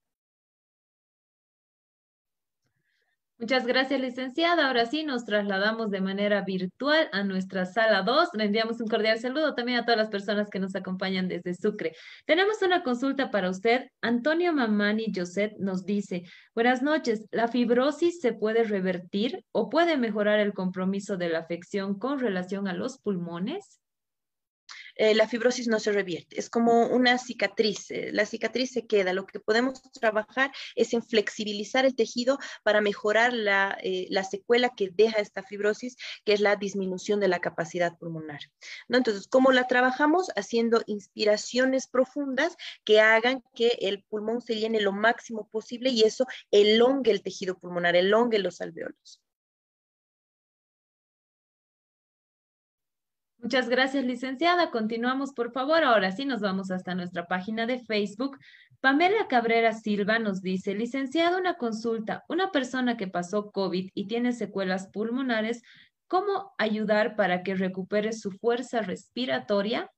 Muchas gracias, licenciada. Ahora sí, nos trasladamos de manera virtual a nuestra sala 2. Le enviamos un cordial saludo también a todas las personas que nos acompañan desde Sucre. Tenemos una consulta para usted. Antonio Mamani José nos dice, buenas noches, ¿la fibrosis se puede revertir o puede mejorar el compromiso de la afección con relación a los pulmones? Eh, la fibrosis no se revierte, es como una cicatriz, eh, la cicatriz se queda, lo que podemos trabajar es en flexibilizar el tejido para mejorar la, eh, la secuela que deja esta fibrosis, que es la disminución de la capacidad pulmonar. ¿no? Entonces, ¿cómo la trabajamos? Haciendo inspiraciones profundas que hagan que el pulmón se llene lo máximo posible y eso elongue el tejido pulmonar, elongue los alveolos. Muchas gracias, licenciada. Continuamos, por favor. Ahora sí, nos vamos hasta nuestra página de Facebook. Pamela Cabrera Silva nos dice, licenciada, una consulta. Una persona que pasó COVID y tiene secuelas pulmonares, ¿cómo ayudar para que recupere su fuerza respiratoria?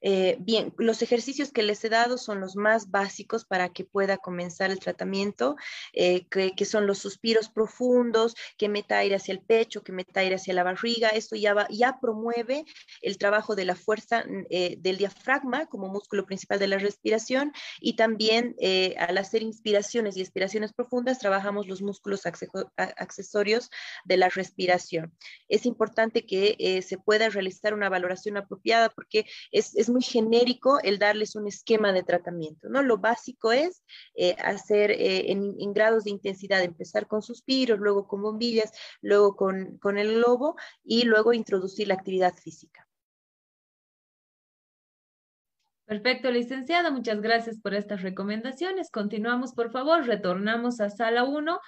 Eh, bien, los ejercicios que les he dado son los más básicos para que pueda comenzar el tratamiento, eh, que, son los suspiros profundos, que meta aire hacia el pecho, que meta aire hacia la barriga. Esto ya, ya promueve el trabajo de la fuerza mm, eh, del diafragma como músculo principal de la respiración y también al hacer inspiraciones y expiraciones profundas trabajamos los músculos accesorios de la respiración. Es importante que se pueda realizar una valoración apropiada porque es muy genérico el darles un esquema de tratamiento, ¿no? Lo básico es eh, hacer eh, en, grados de intensidad, empezar con suspiros, luego con bombillas, luego con, con el globo y luego introducir la actividad física. Perfecto, licenciada. Muchas gracias por estas recomendaciones. Continuamos, por favor. Retornamos a sala 1.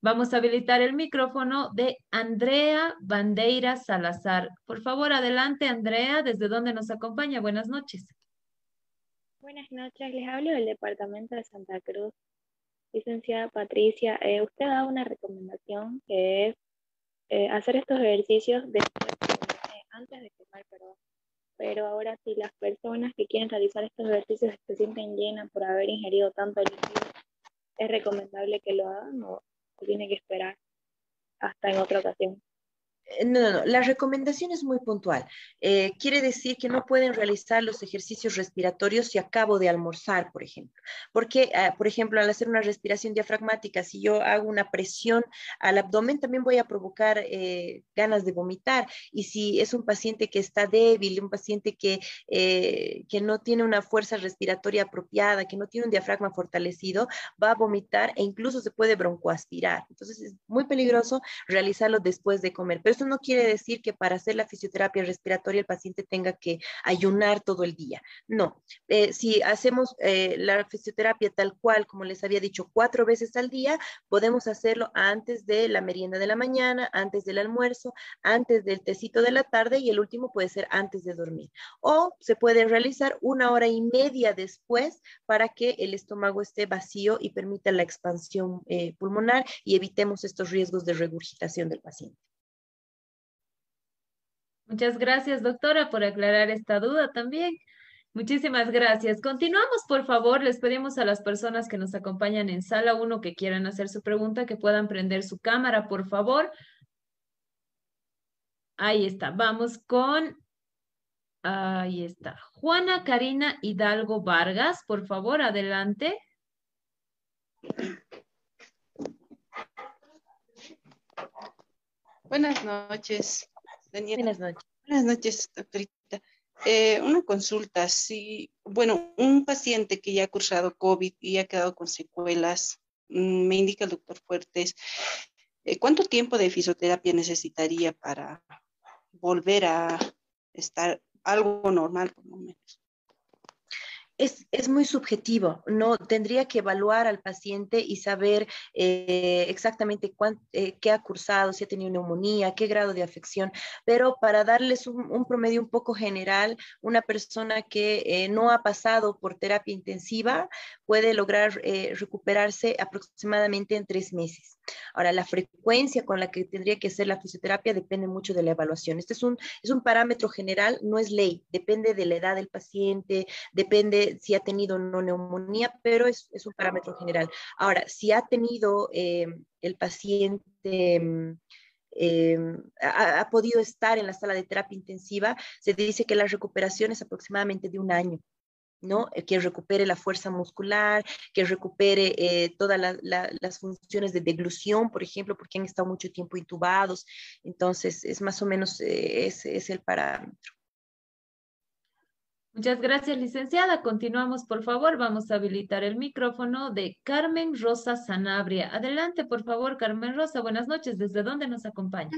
Vamos a habilitar el micrófono de Andrea Bandeira Salazar. Por favor, adelante, Andrea, ¿desde dónde nos acompaña? Buenas noches. Buenas noches, les hablo del Departamento de Santa Cruz. Licenciada Patricia, eh, usted da una recomendación que es eh, hacer estos ejercicios después, antes de quemar, perdón. Pero ahora si las personas que quieren realizar estos ejercicios se sienten llenas por haber ingerido tanto líquido, ¿es recomendable que lo hagan o tiene que esperar hasta en otra ocasión. Eh, no, no, no, la recomendación es muy puntual. Eh, quiere decir que no pueden realizar los ejercicios respiratorios si acabo de almorzar, por ejemplo. Porque, ah, por ejemplo, al hacer una respiración diafragmática, si yo hago una presión al abdomen, también voy a provocar eh, ganas de vomitar. Y si es un paciente que está débil, un paciente que, que no tiene una fuerza respiratoria apropiada, que no tiene un diafragma fortalecido, va a vomitar e incluso se puede broncoaspirar. Entonces, es muy peligroso realizarlo después de comer. Pero eso no quiere decir que para hacer la fisioterapia respiratoria el paciente tenga que ayunar todo el día. No, eh, si hacemos eh, la fisioterapia tal cual, como les había dicho, cuatro veces al día, podemos hacerlo antes de la merienda de la mañana, antes del almuerzo, antes del tecito de la tarde y el último puede ser antes de dormir. O se puede realizar una hora y media después para que el estómago esté vacío y permita la expansión eh, pulmonar y evitemos estos riesgos de regurgitación del paciente. Muchas gracias, doctora, por aclarar esta duda también. Muchísimas gracias. Continuamos, por favor. Les pedimos a las personas que nos acompañan en sala 1 que quieran hacer su pregunta, que puedan prender su cámara, por favor. Ahí está. Vamos con... Ahí está. Juana Karina Hidalgo Vargas, por favor, adelante. Buenas noches. Buenas noches. Buenas noches, doctorita. Eh, una consulta, si, bueno, un paciente que ya ha cursado COVID y ha quedado con secuelas, mm, me indica el doctor Fuertes, eh, ¿cuánto tiempo de fisioterapia necesitaría para volver a estar algo normal por lo menos? Es, muy subjetivo, no tendría que evaluar al paciente y saber eh, exactamente eh, qué ha cursado, si ha tenido neumonía, qué grado de afección, pero para darles un, promedio un poco general, una persona que eh, no ha pasado por terapia intensiva puede lograr recuperarse aproximadamente en tres meses. Ahora, la frecuencia con la que tendría que ser la fisioterapia depende mucho de la evaluación. Este es un, es un parámetro general, no es ley, depende de la edad del paciente, depende si ha tenido o no neumonía, pero es, es un parámetro general. Ahora, si ha tenido eh, el paciente... Mm, eh, ha, ha, podido estar en la sala de terapia intensiva, se dice que la recuperación es aproximadamente de un año. ¿No? Eh, que recupere la fuerza muscular, que recupere eh, todas las funciones de deglución, por ejemplo, porque han estado mucho tiempo intubados. Entonces, es más o menos eh, ese es el parámetro. Muchas gracias, licenciada. Continuamos, por favor. Vamos a habilitar el micrófono de Carmen Rosa Sanabria. Adelante, por favor, Carmen Rosa. Buenas noches. ¿Desde dónde nos acompaña?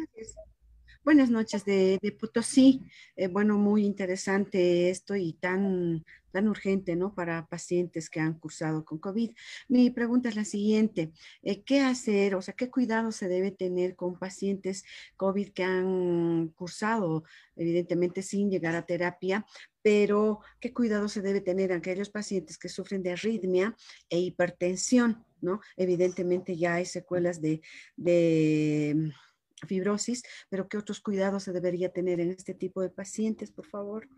Buenas noches de, de Potosí. bueno, muy interesante esto y tan tan urgente, ¿no? Para pacientes que han cursado con COVID. Mi pregunta es la siguiente, eh, ¿qué hacer, o sea, qué cuidado se debe tener con pacientes COVID que han cursado, evidentemente sin llegar a terapia, pero qué cuidado se debe tener aquellos pacientes que sufren de arritmia e hipertensión, ¿no? Evidentemente ya hay secuelas de, de fibrosis, pero ¿qué otros cuidados se debería tener en este tipo de pacientes, por favor?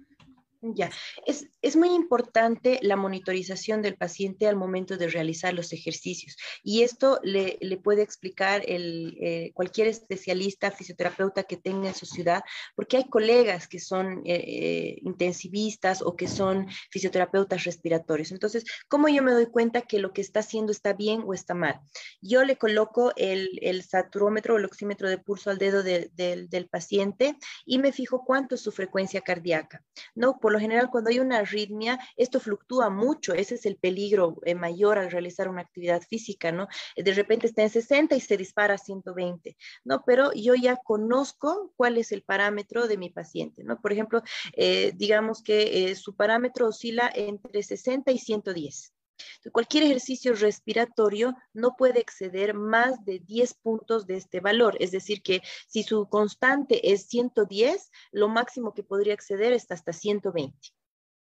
Ya, es, es, muy importante la monitorización del paciente al momento de realizar los ejercicios y esto le, le puede explicar el, eh, cualquier especialista, fisioterapeuta que tenga en su ciudad, porque hay colegas que son eh, eh, intensivistas o que son fisioterapeutas respiratorios. Entonces, ¿cómo yo me doy cuenta que lo que está haciendo está bien o está mal? Yo le coloco el, el saturómetro o el oxímetro de pulso al dedo del paciente y me fijo cuánto es su frecuencia cardíaca, ¿no? Por lo general, cuando hay una arritmia, esto fluctúa mucho, ese es el peligro eh, mayor al realizar una actividad física, ¿no? De repente está en 60 y se dispara a 120, ¿no? Pero yo ya conozco cuál es el parámetro de mi paciente, ¿no? Por ejemplo, eh, digamos que eh, su parámetro oscila entre 60 y 110. Cualquier ejercicio respiratorio no puede exceder más de 10 puntos de este valor, es decir, que si su constante es 110, lo máximo que podría exceder es hasta 120.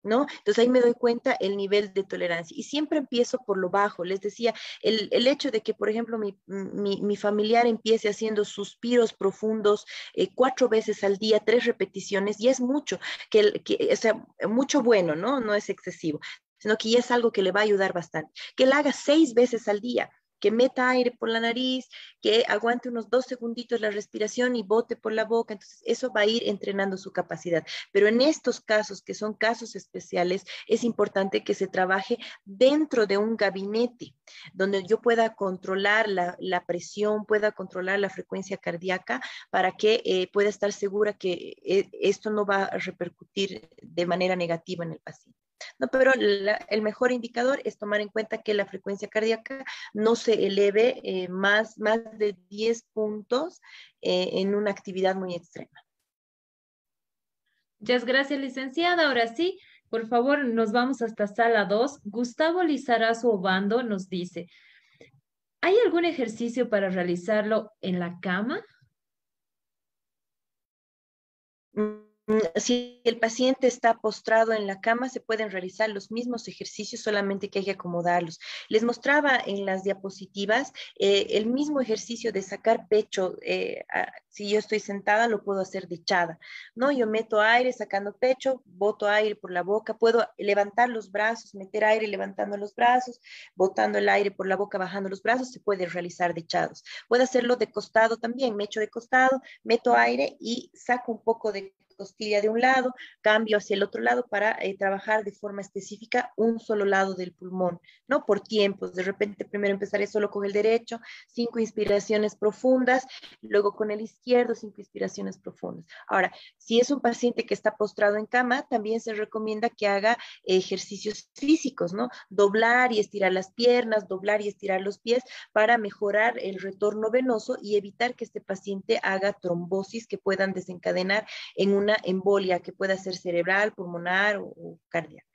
¿No? Entonces ahí me doy cuenta el nivel de tolerancia. Y siempre empiezo por lo bajo. Les decía, el, hecho de que, por ejemplo, mi, familiar empiece haciendo suspiros profundos eh, cuatro veces al día, tres repeticiones, y es mucho, que, que, o sea, mucho bueno, ¿no? No es excesivo sino que ya es algo que le va a ayudar bastante. Que él haga seis veces al día, que meta aire por la nariz, que aguante unos dos segunditos la respiración y bote por la boca. Entonces, eso va a ir entrenando su capacidad. Pero en estos casos, que son casos especiales, es importante que se trabaje dentro de un gabinete donde yo pueda controlar la, presión, pueda controlar la frecuencia cardíaca para que eh, pueda estar segura que eh, esto no va a repercutir de manera negativa en el paciente. No, pero el mejor indicador es tomar en cuenta que la frecuencia cardíaca no se eleve eh, más, más de 10 puntos eh, en una actividad muy extrema. Muchas gracias, licenciada. Ahora sí, por favor, nos vamos hasta sala 2. Gustavo Lizarazo Obando nos dice, ¿hay algún ejercicio para realizarlo en la cama? Mm, si el paciente está postrado en la cama, se pueden realizar los mismos ejercicios, solamente que hay que acomodarlos. Les mostraba en las diapositivas eh, el mismo ejercicio de sacar pecho. Eh, si yo estoy sentada, lo puedo hacer de echada, ¿no? Yo meto aire sacando pecho, boto aire por la boca, puedo levantar los brazos, meter aire levantando los brazos, botando el aire por la boca, bajando los brazos, se puede realizar de echados. Puedo hacerlo de costado también, me echo de costado, meto aire y saco un poco de costilla de un lado, cambio hacia el otro lado para eh, trabajar de forma específica un solo lado del pulmón, ¿no? Por tiempos, de repente primero empezaré solo con el derecho, cinco inspiraciones profundas, luego con el izquierdo, cinco inspiraciones profundas. Ahora, si es un paciente que está postrado en cama, también se recomienda que haga ejercicios físicos, ¿no? Doblar y estirar las piernas, doblar y estirar los pies para mejorar el retorno venoso y evitar que este paciente haga trombosis que puedan desencadenar en una embolia que pueda ser cerebral, pulmonar o, cardíaca.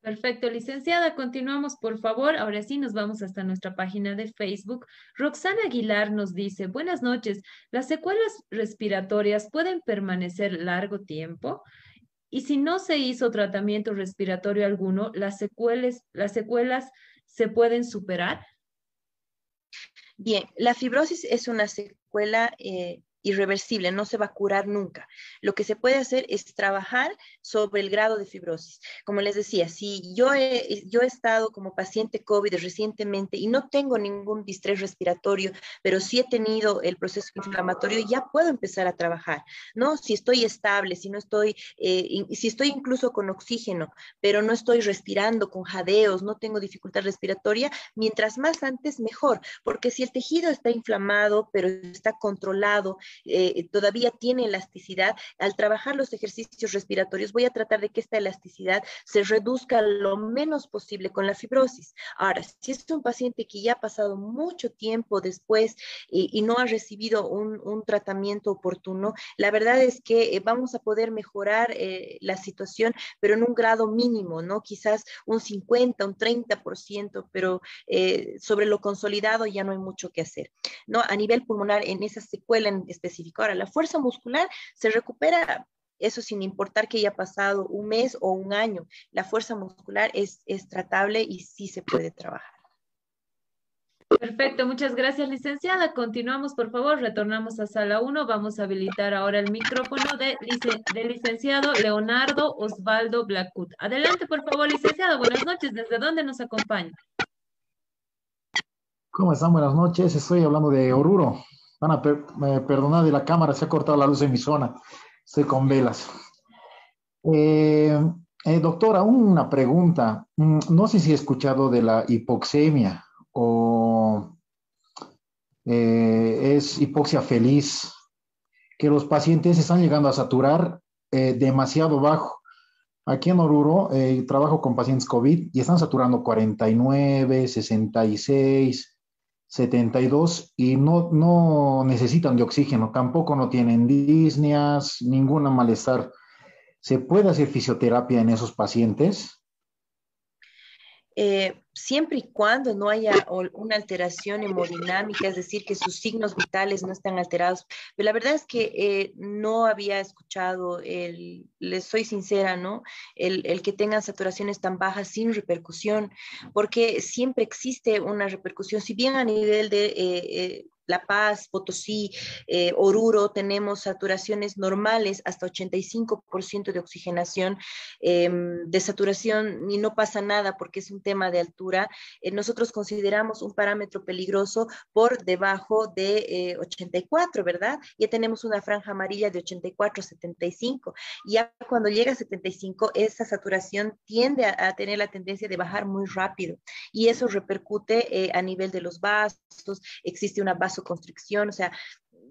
Perfecto, licenciada. Continuamos, por favor. Ahora sí, nos vamos hasta nuestra página de Facebook. Roxana Aguilar nos dice, buenas noches. ¿Las secuelas respiratorias pueden permanecer largo tiempo? Y si no se hizo tratamiento respiratorio alguno, ¿las secuelas, las secuelas se pueden superar? Bien, la fibrosis es una secuela eh, irreversible, no se va a curar nunca. Lo que se puede hacer es trabajar sobre el grado de fibrosis. Como les decía, si yo he, yo he estado como paciente COVID recientemente y no tengo ningún distrés respiratorio, pero sí he tenido el proceso inflamatorio, ya puedo empezar a trabajar, ¿no? Si estoy estable, si no estoy, eh, si estoy incluso con oxígeno, pero no estoy respirando con jadeos, no tengo dificultad respiratoria, mientras más antes mejor, porque si el tejido está inflamado, pero está controlado, eh, todavía tiene elasticidad, al trabajar los ejercicios respiratorios voy a tratar de que esta elasticidad se reduzca lo menos posible con la fibrosis. Ahora, si es un paciente que ya ha pasado mucho tiempo después y, no ha recibido un, tratamiento oportuno, la verdad es que eh, vamos a poder mejorar eh, la situación, pero en un grado mínimo, ¿no? Quizás un 50, un 30%, pero sobre lo consolidado ya no hay mucho que hacer, ¿no? A nivel pulmonar, en esa secuela en específico. Ahora, la fuerza muscular se recupera eso sin importar que haya pasado un mes o un año. La fuerza muscular es, es tratable y sí se puede trabajar. Perfecto, muchas gracias, licenciada. Continuamos, por favor, retornamos a sala 1. Vamos a habilitar ahora el micrófono de, del licenciado Leonardo Osvaldo Blackwood. Adelante, por favor, licenciado. Buenas noches. ¿Desde dónde nos acompaña? ¿Cómo están? Buenas noches. Estoy hablando de Oruro. Van a perdonar de la cámara, se ha cortado la luz en mi zona. Estoy con velas. Eh, eh, doctora, una pregunta. Mm, no sé si he escuchado de la hipoxemia o eh, es hipoxia feliz, que los pacientes están llegando a saturar demasiado bajo. Aquí en Oruro trabajo con pacientes COVID y están saturando 49, 66, 72 y no, no necesitan de oxígeno, tampoco no tienen disneas, ninguna malestar. ¿Se puede hacer fisioterapia en esos pacientes? Eh, siempre y cuando no haya una alteración hemodinámica, es decir, que sus signos vitales no están alterados. Pero la verdad es que eh, no había escuchado, el, les soy sincera, ¿no? El, el, que tengan saturaciones tan bajas sin repercusión, porque siempre existe una repercusión, si bien a nivel de... Eh, La Paz, Potosí, eh, Oruro, tenemos saturaciones normales hasta 85% de oxigenación, em, de saturación y no pasa nada porque es un tema de altura. Eh, nosotros consideramos un parámetro peligroso por debajo de 84, ¿verdad? Ya tenemos una franja amarilla de 84 a 75. Ya cuando llega a 75, esa saturación tiende a, tener la tendencia de bajar muy rápido y eso repercute a nivel de los vasos, existe una vaso constricción, o sea,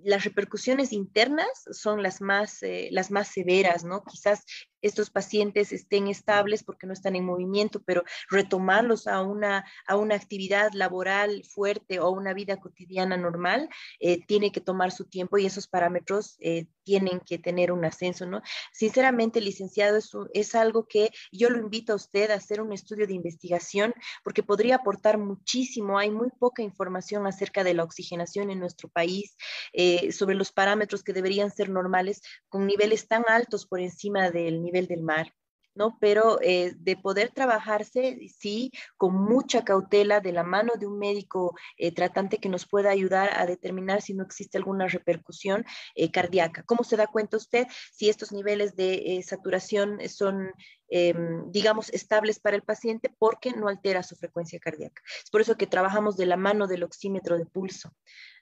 las repercusiones internas son las más, eh, las más severas, ¿no? Quizás estos pacientes estén estables porque no están en movimiento, pero retomarlos a una, a una actividad laboral fuerte o una vida cotidiana normal eh, tiene que tomar su tiempo y esos parámetros eh, tienen que tener un ascenso, ¿no? Sinceramente, licenciado, es, es algo que yo lo invito a usted a hacer un estudio de investigación porque podría aportar muchísimo. Hay muy poca información acerca de la oxigenación en nuestro país, eh, sobre los parámetros que deberían ser normales con niveles tan altos por encima del nivel del mar. ¿no? Pero eh, de poder trabajarse, sí, con mucha cautela, de la mano de un médico eh, tratante que nos pueda ayudar a determinar si no existe alguna repercusión eh, cardíaca. ¿Cómo se da cuenta usted si estos niveles de saturación son em, digamos, estables para el paciente porque no altera su frecuencia cardíaca. Es por eso que trabajamos de la mano del oxímetro de pulso.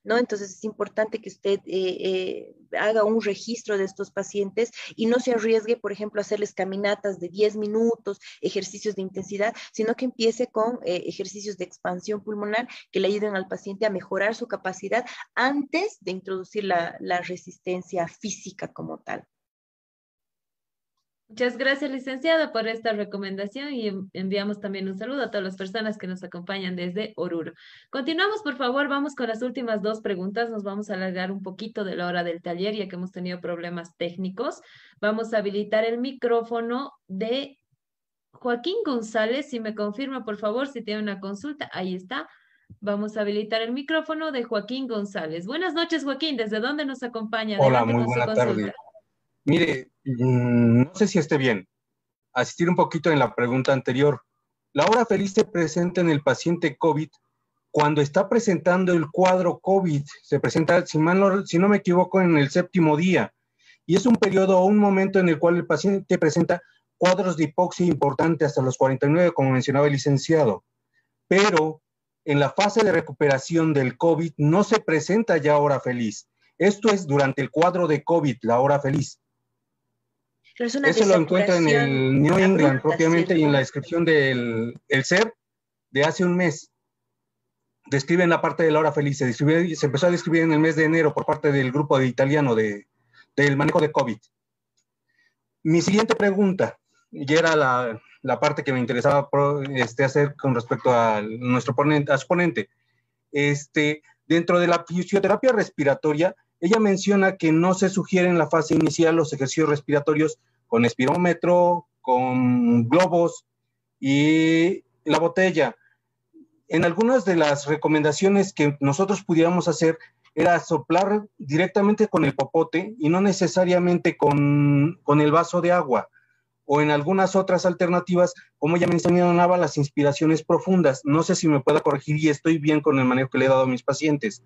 ¿no? Entonces es importante que usted eh, eh, haga un registro de estos pacientes y no se arriesgue, por ejemplo, a hacerles caminatas de 10 minutos, ejercicios de intensidad, sino que empiece con eh, ejercicios de expansión pulmonar que le ayuden al paciente a mejorar su capacidad antes de introducir la resistencia física como tal. Muchas gracias, licenciada, por esta recomendación y enviamos también un saludo a todas las personas que nos acompañan desde Oruro. Continuamos, por favor, vamos con las últimas dos preguntas. Nos vamos a alargar un poquito de la hora del taller, ya que hemos tenido problemas técnicos. Vamos a habilitar el micrófono de Joaquín González. Si me confirma, por favor, si tiene una consulta, ahí está. Vamos a habilitar el micrófono de Joaquín González. Buenas noches, Joaquín. ¿Desde dónde nos acompaña? Hola, muy buena tarde. Mire, no sé si esté bien. Asistir un poquito en la pregunta anterior. La hora feliz se presenta en el paciente COVID cuando está presentando el cuadro COVID. Se presenta, si, no, si me equivoco, en el séptimo día. Y es un periodo o un momento en el cual el paciente presenta cuadros de hipoxia importante hasta los 49, como mencionaba el licenciado. Pero en la fase de recuperación del COVID no se presenta ya hora feliz. Esto es durante el cuadro de COVID, la hora feliz. Eso lo encuentra en el New England propiamente y en la descripción del el CER de hace un mes. Describen la parte de la hora feliz. Se, se, empezó a describir en el mes de enero por parte del grupo de italiano de, del manejo de COVID. Mi siguiente pregunta, y era la, la parte que me interesaba este, hacer con respecto a nuestro ponente, a su ponente. Este, dentro de la fisioterapia respiratoria, ella menciona que no se sugiere en la fase inicial los ejercicios respiratorios con espirómetro, con globos y la botella. En algunas de las recomendaciones que nosotros pudiéramos hacer era soplar directamente con el popote y no necesariamente con, con el vaso de agua. O en algunas otras alternativas, como ya mencionaba, las inspiraciones profundas. No sé si me pueda corregir y estoy bien con el manejo que le he dado a mis pacientes.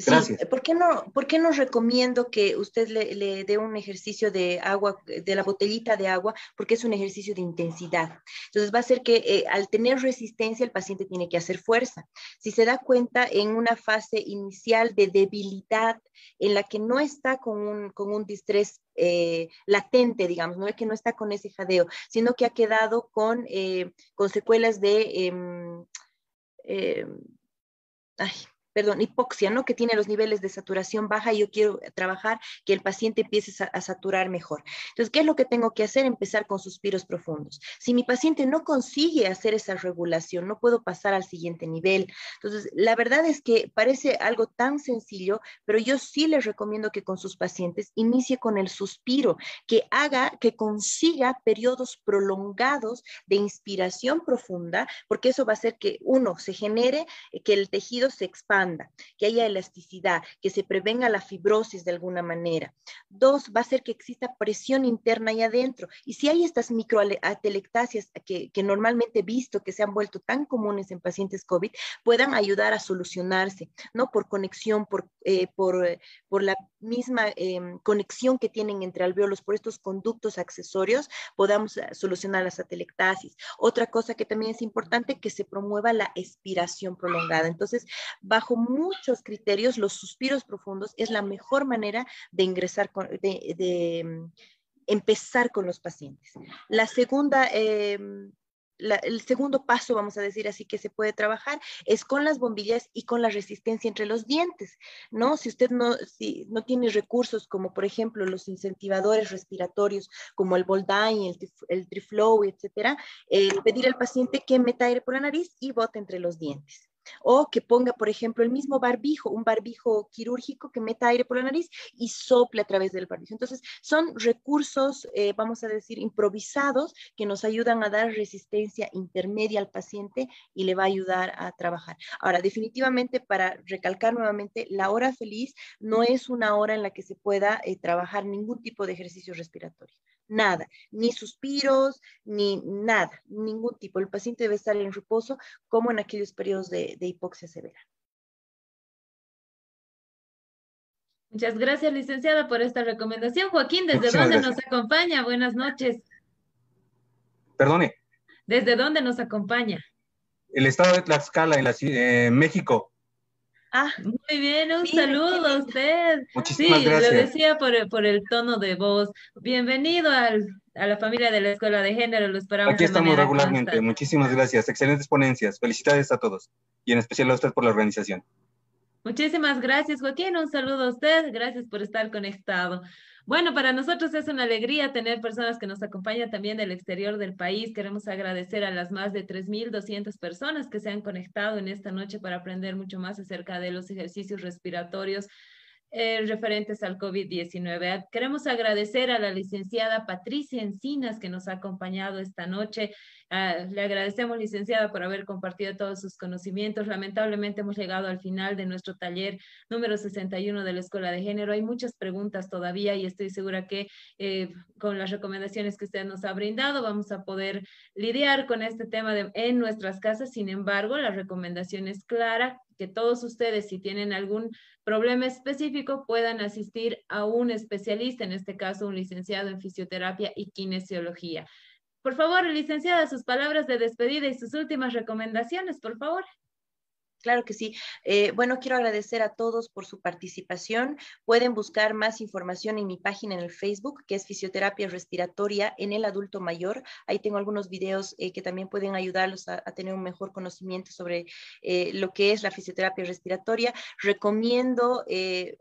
Sí, ¿por qué, no, ¿por qué no recomiendo que usted le, dé un ejercicio de agua, de la botellita de agua? Porque es un ejercicio de intensidad. Entonces va a ser que eh, al tener resistencia el paciente tiene que hacer fuerza. Si se da cuenta en una fase inicial de debilidad en la que no está con un, con un distrés eh, latente, digamos, no es que no está con ese jadeo, sino que ha quedado con, eh, con secuelas de... Em, em, ay, perdón, hipoxia, ¿no? Que tiene los niveles de saturación baja y yo quiero trabajar que el paciente empiece a, saturar mejor. Entonces, ¿qué es lo que tengo que hacer? Empezar con suspiros profundos. Si mi paciente no consigue hacer esa regulación, no puedo pasar al siguiente nivel. Entonces, la verdad es que parece algo tan sencillo, pero yo sí les recomiendo que con sus pacientes inicie con el suspiro, que haga, que consiga periodos prolongados de inspiración profunda, porque eso va a hacer que uno se genere, que el tejido se expanda que haya elasticidad, que se prevenga la fibrosis de alguna manera. Dos, va a ser que exista presión interna y adentro. Y si hay estas microatelectasias que, normalmente he visto que se han vuelto tan comunes en pacientes COVID, puedan ayudar a solucionarse, ¿no? Por conexión, por, eh, por, por la misma em, conexión que tienen entre alveolos, por estos conductos accesorios, podamos eh, solucionar las atelectasis. Otra cosa que también es importante, que se promueva la expiración prolongada. Entonces, bajo muchos criterios, los suspiros profundos es la mejor manera de ingresar, de, em, empezar con los pacientes. La segunda el segundo paso, vamos a decir así, que se puede trabajar es con las bombillas y con la resistencia entre los dientes, ¿no? Si usted no, si no tiene recursos como, por ejemplo, los incentivadores respiratorios, como el Boldine, el, el Triflow, etcétera, pedir al paciente que meta aire por la nariz y bote entre los dientes o que ponga, por ejemplo, el mismo barbijo, un barbijo quirúrgico que meta aire por la nariz y sople a través del barbijo. Entonces, son recursos, eh, vamos a decir, improvisados que nos ayudan a dar resistencia intermedia al paciente y le va a ayudar a trabajar. Ahora, definitivamente, para recalcar nuevamente, la hora feliz no es una hora en la que se pueda eh, trabajar ningún tipo de ejercicio respiratorio nada, ni suspiros, ni nada, ningún tipo. El paciente debe estar en reposo como en aquellos periodos de, hipoxia severa. Muchas gracias, licenciada, por esta recomendación. Joaquín, ¿desde dónde nos acompaña? Buenas noches. Perdone. ¿Desde dónde nos acompaña? El estado de Tlaxcala, en la, eh, México. Ah, muy bien, un saludo a usted. Muchísimas sí, gracias. lo decía por el, por el tono de voz. Bienvenido al, a la familia de la Escuela de Género, lo esperamos. Aquí estamos regularmente. Muchísimas gracias. Excelentes ponencias. Felicidades a todos y en especial a usted por la organización. Muchísimas gracias, Joaquín. Un saludo a usted. Gracias por estar conectado. Bueno, para nosotros es una alegría tener personas que nos acompañan también del exterior del país. Queremos agradecer a las más de 3.200 personas que se han conectado en esta noche para aprender mucho más acerca de los ejercicios respiratorios eh, referentes al COVID-19. Queremos agradecer a la licenciada Patricia Encinas que nos ha acompañado esta noche. Ah, le agradecemos, licenciada, por haber compartido todos sus conocimientos. Lamentablemente hemos llegado al final de nuestro taller número 61 de la Escuela de Género. Hay muchas preguntas todavía y estoy segura que eh, con las recomendaciones que usted nos ha brindado vamos a poder lidiar con este tema en nuestras casas. Sin embargo, la recomendación es clara, que todos ustedes, si tienen algún problema específico, puedan asistir a un especialista, en este caso un licenciado en fisioterapia y kinesiología. Por favor, licenciada, sus palabras de despedida y sus últimas recomendaciones, por favor. Claro que sí. Eh, bueno, quiero agradecer a todos por su participación. Pueden buscar más información en mi página en el Facebook, que es Fisioterapia Respiratoria en el Adulto Mayor. Ahí tengo algunos videos eh, que también pueden ayudarlos a, tener un mejor conocimiento sobre eh, lo que es la fisioterapia respiratoria. Recomiendo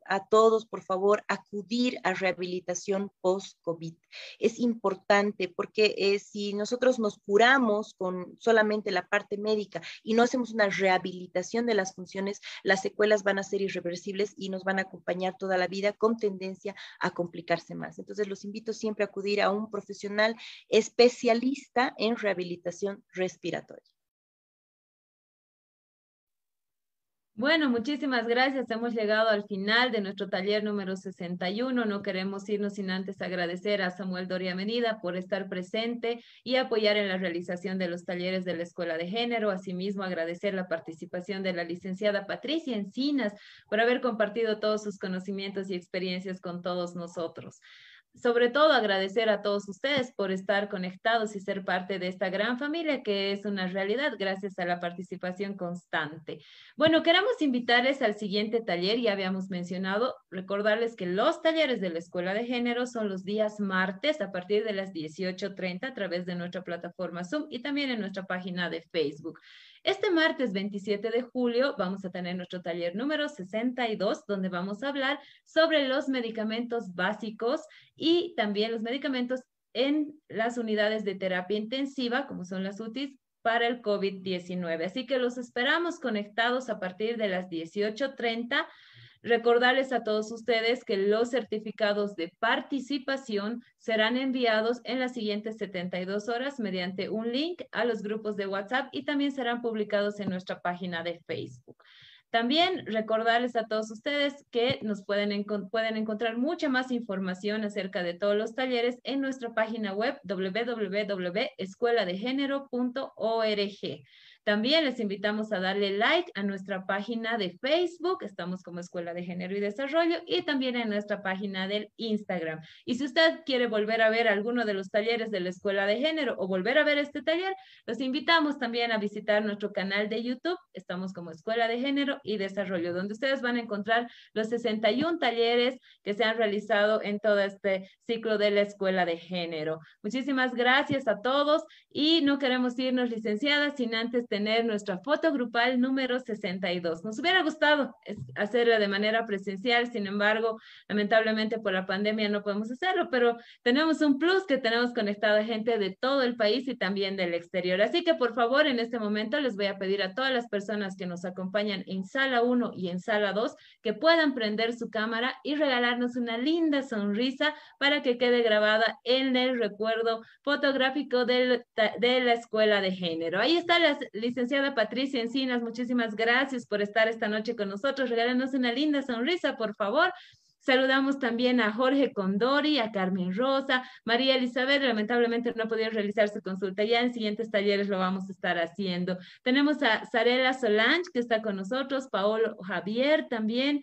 a todos, por favor, acudir a rehabilitación post-COVID. Es importante porque si nosotros nos curamos con solamente la parte médica y no hacemos una rehabilitación, de las funciones, las secuelas van a ser irreversibles y nos van a acompañar toda la vida con tendencia a complicarse más. Entonces, los invito siempre a acudir a un profesional especialista en rehabilitación respiratoria. Bueno, muchísimas gracias. Hemos llegado al final de nuestro taller número 61. No queremos irnos sin antes agradecer a Samuel Doria Menida por estar presente y apoyar en la realización de los talleres de la Escuela de Género. Asimismo, agradecer la participación de la licenciada Patricia Encinas por haber compartido todos sus conocimientos y experiencias con todos nosotros sobre todo agradecer a todos ustedes por estar conectados y ser parte de esta gran familia que es una realidad gracias a la participación constante. Bueno, queremos invitarles al siguiente taller, ya habíamos mencionado, recordarles que los talleres de la Escuela de Género son los días martes a partir de las 18.30 a través de nuestra plataforma Zoom y también en nuestra página de Facebook. Este martes 27 de julio vamos a tener nuestro taller número 62, donde vamos a hablar sobre los medicamentos básicos y también los medicamentos en las unidades de terapia intensiva, como son las UTIs, para el COVID-19. Así que los esperamos conectados a partir de las 18.30 Recordarles a todos ustedes que los certificados de participación serán enviados en las siguientes 72 horas mediante un link a los grupos de WhatsApp y también serán publicados en nuestra página de Facebook. También recordarles a todos ustedes que nos pueden, pueden encontrar mucha más información acerca de todos los talleres en nuestra página web www.escueladegénero.org. También les invitamos a darle like a nuestra página de Facebook, estamos como Escuela de Género y Desarrollo, y también en nuestra página del Instagram. Y si usted quiere volver a ver alguno de los talleres de la Escuela de Género o volver a ver este taller, los invitamos también a visitar nuestro canal de YouTube, estamos como Escuela de Género y Desarrollo, donde ustedes van a encontrar los 61 talleres que se han realizado en todo este ciclo de la Escuela de Género. Muchísimas gracias a todos y no queremos irnos licenciadas sin antes tener nuestra foto grupal número 62. Nos hubiera gustado hacerla de manera presencial, sin embargo, lamentablemente por la pandemia no podemos hacerlo, pero tenemos un plus que tenemos conectado a gente de todo el país y también del exterior. Así que por favor, en este momento les voy a pedir a todas las personas que nos acompañan en sala 1 y en sala 2 que puedan prender su cámara y regalarnos una linda sonrisa para que quede grabada en el recuerdo fotográfico de la escuela de género. Ahí está la licenciada Patricia Encinas, muchísimas gracias por estar esta noche con nosotros. Regálanos una linda sonrisa, por favor. Saludamos también a Jorge Condori, a Carmen Rosa, María Elizabeth, lamentablemente no ha podido realizar su consulta, ya en siguientes talleres lo vamos a estar haciendo. Tenemos a Sarela Solange, que está con nosotros, Paolo Javier también,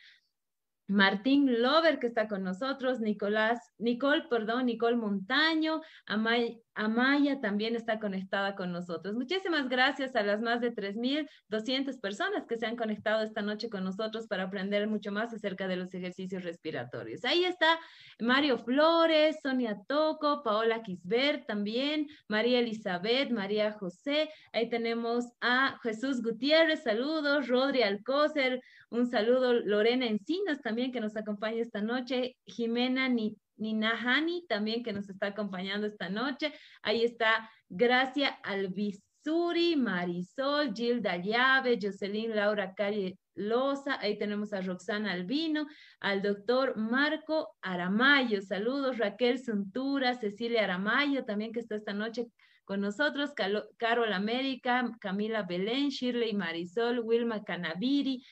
Martín Lover, que está con nosotros, Nicolás, Nicole, perdón, Nicole Montaño, Amay, Amaya también está conectada con nosotros. Muchísimas gracias a las más de 3.200 personas que se han conectado esta noche con nosotros para aprender mucho más acerca de los ejercicios respiratorios. Ahí está Mario Flores, Sonia Toco, Paola Quisbert también, María Elizabeth, María José. Ahí tenemos a Jesús Gutiérrez, saludos, Rodri Alcócer, un saludo, Lorena Encinas también que nos acompaña esta noche, Jimena Ni Ninahani también que nos está acompañando esta noche. Ahí está Gracia Albizuri, Marisol, Gilda Llave, Jocelyn Laura Cari Loza, ahí tenemos a Roxana Albino, al doctor Marco Aramayo, saludos, Raquel Suntura, Cecilia Aramayo también que está esta noche con nosotros, Carol América, Camila Belén, Shirley Marisol, Wilma Canaviri,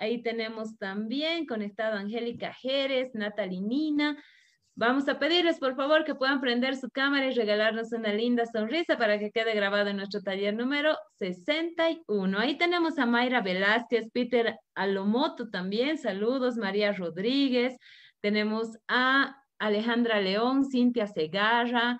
ahí tenemos también conectado Angélica Jerez, Natalie Nina, Vamos a pedirles, por favor, que puedan prender su cámara y regalarnos una linda sonrisa para que quede grabado en nuestro taller número 61. Ahí tenemos a Mayra Velázquez, Peter Alomoto también, saludos, María Rodríguez. Tenemos a Alejandra León, Cintia Segarra,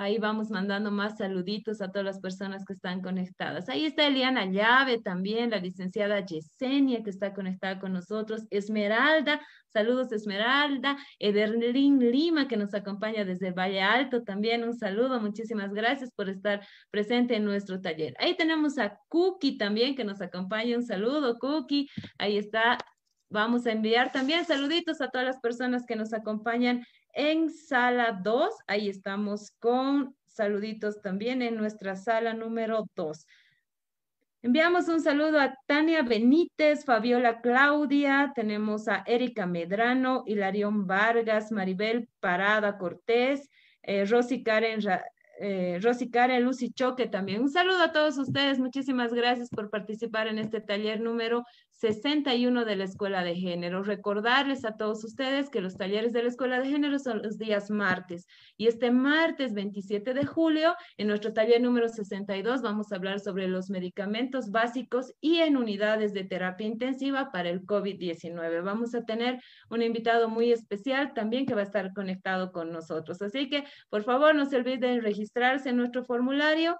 Ahí vamos mandando más saluditos a todas las personas que están conectadas. Ahí está Eliana Llave también, la licenciada Yesenia que está conectada con nosotros. Esmeralda, saludos Esmeralda. Ederlin Lima que nos acompaña desde Valle Alto también. Un saludo, muchísimas gracias por estar presente en nuestro taller. Ahí tenemos a Cookie también que nos acompaña. Un saludo, Cookie. Ahí está Vamos a enviar también saluditos a todas las personas que nos acompañan en sala 2. Ahí estamos con saluditos también en nuestra sala número 2. Enviamos un saludo a Tania Benítez, Fabiola Claudia, tenemos a Erika Medrano, Hilarión Vargas, Maribel Parada Cortés, eh, Rosy Karen eh, Rosy Karen, Lucy Choque también. Un saludo a todos ustedes. Muchísimas gracias por participar en este taller número 61 de la Escuela de Género. Recordarles a todos ustedes que los talleres de la Escuela de Género son los días martes. Y este martes 27 de julio, en nuestro taller número 62, vamos a hablar sobre los medicamentos básicos y en unidades de terapia intensiva para el COVID-19. Vamos a tener un invitado muy especial también que va a estar conectado con nosotros. Así que, por favor, no se olviden registrarse en nuestro formulario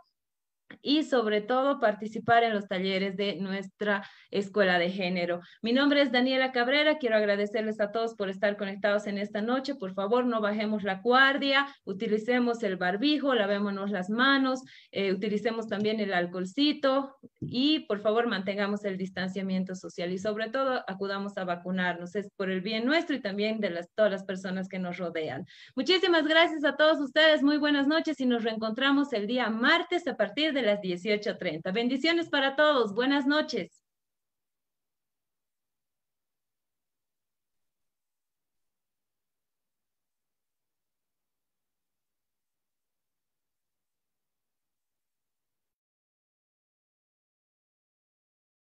y sobre todo participar en los talleres de nuestra escuela de género. Mi nombre es Daniela Cabrera, quiero agradecerles a todos por estar conectados en esta noche. Por favor, no bajemos la guardia, utilicemos el barbijo, lavémonos las manos, eh, utilicemos también el alcoholcito y por favor mantengamos el distanciamiento social y sobre todo acudamos a vacunarnos. Es por el bien nuestro y también de las, todas las personas que nos rodean. Muchísimas gracias a todos ustedes, muy buenas noches y nos reencontramos el día martes a partir de las 18.30. Bendiciones para todos. Buenas noches.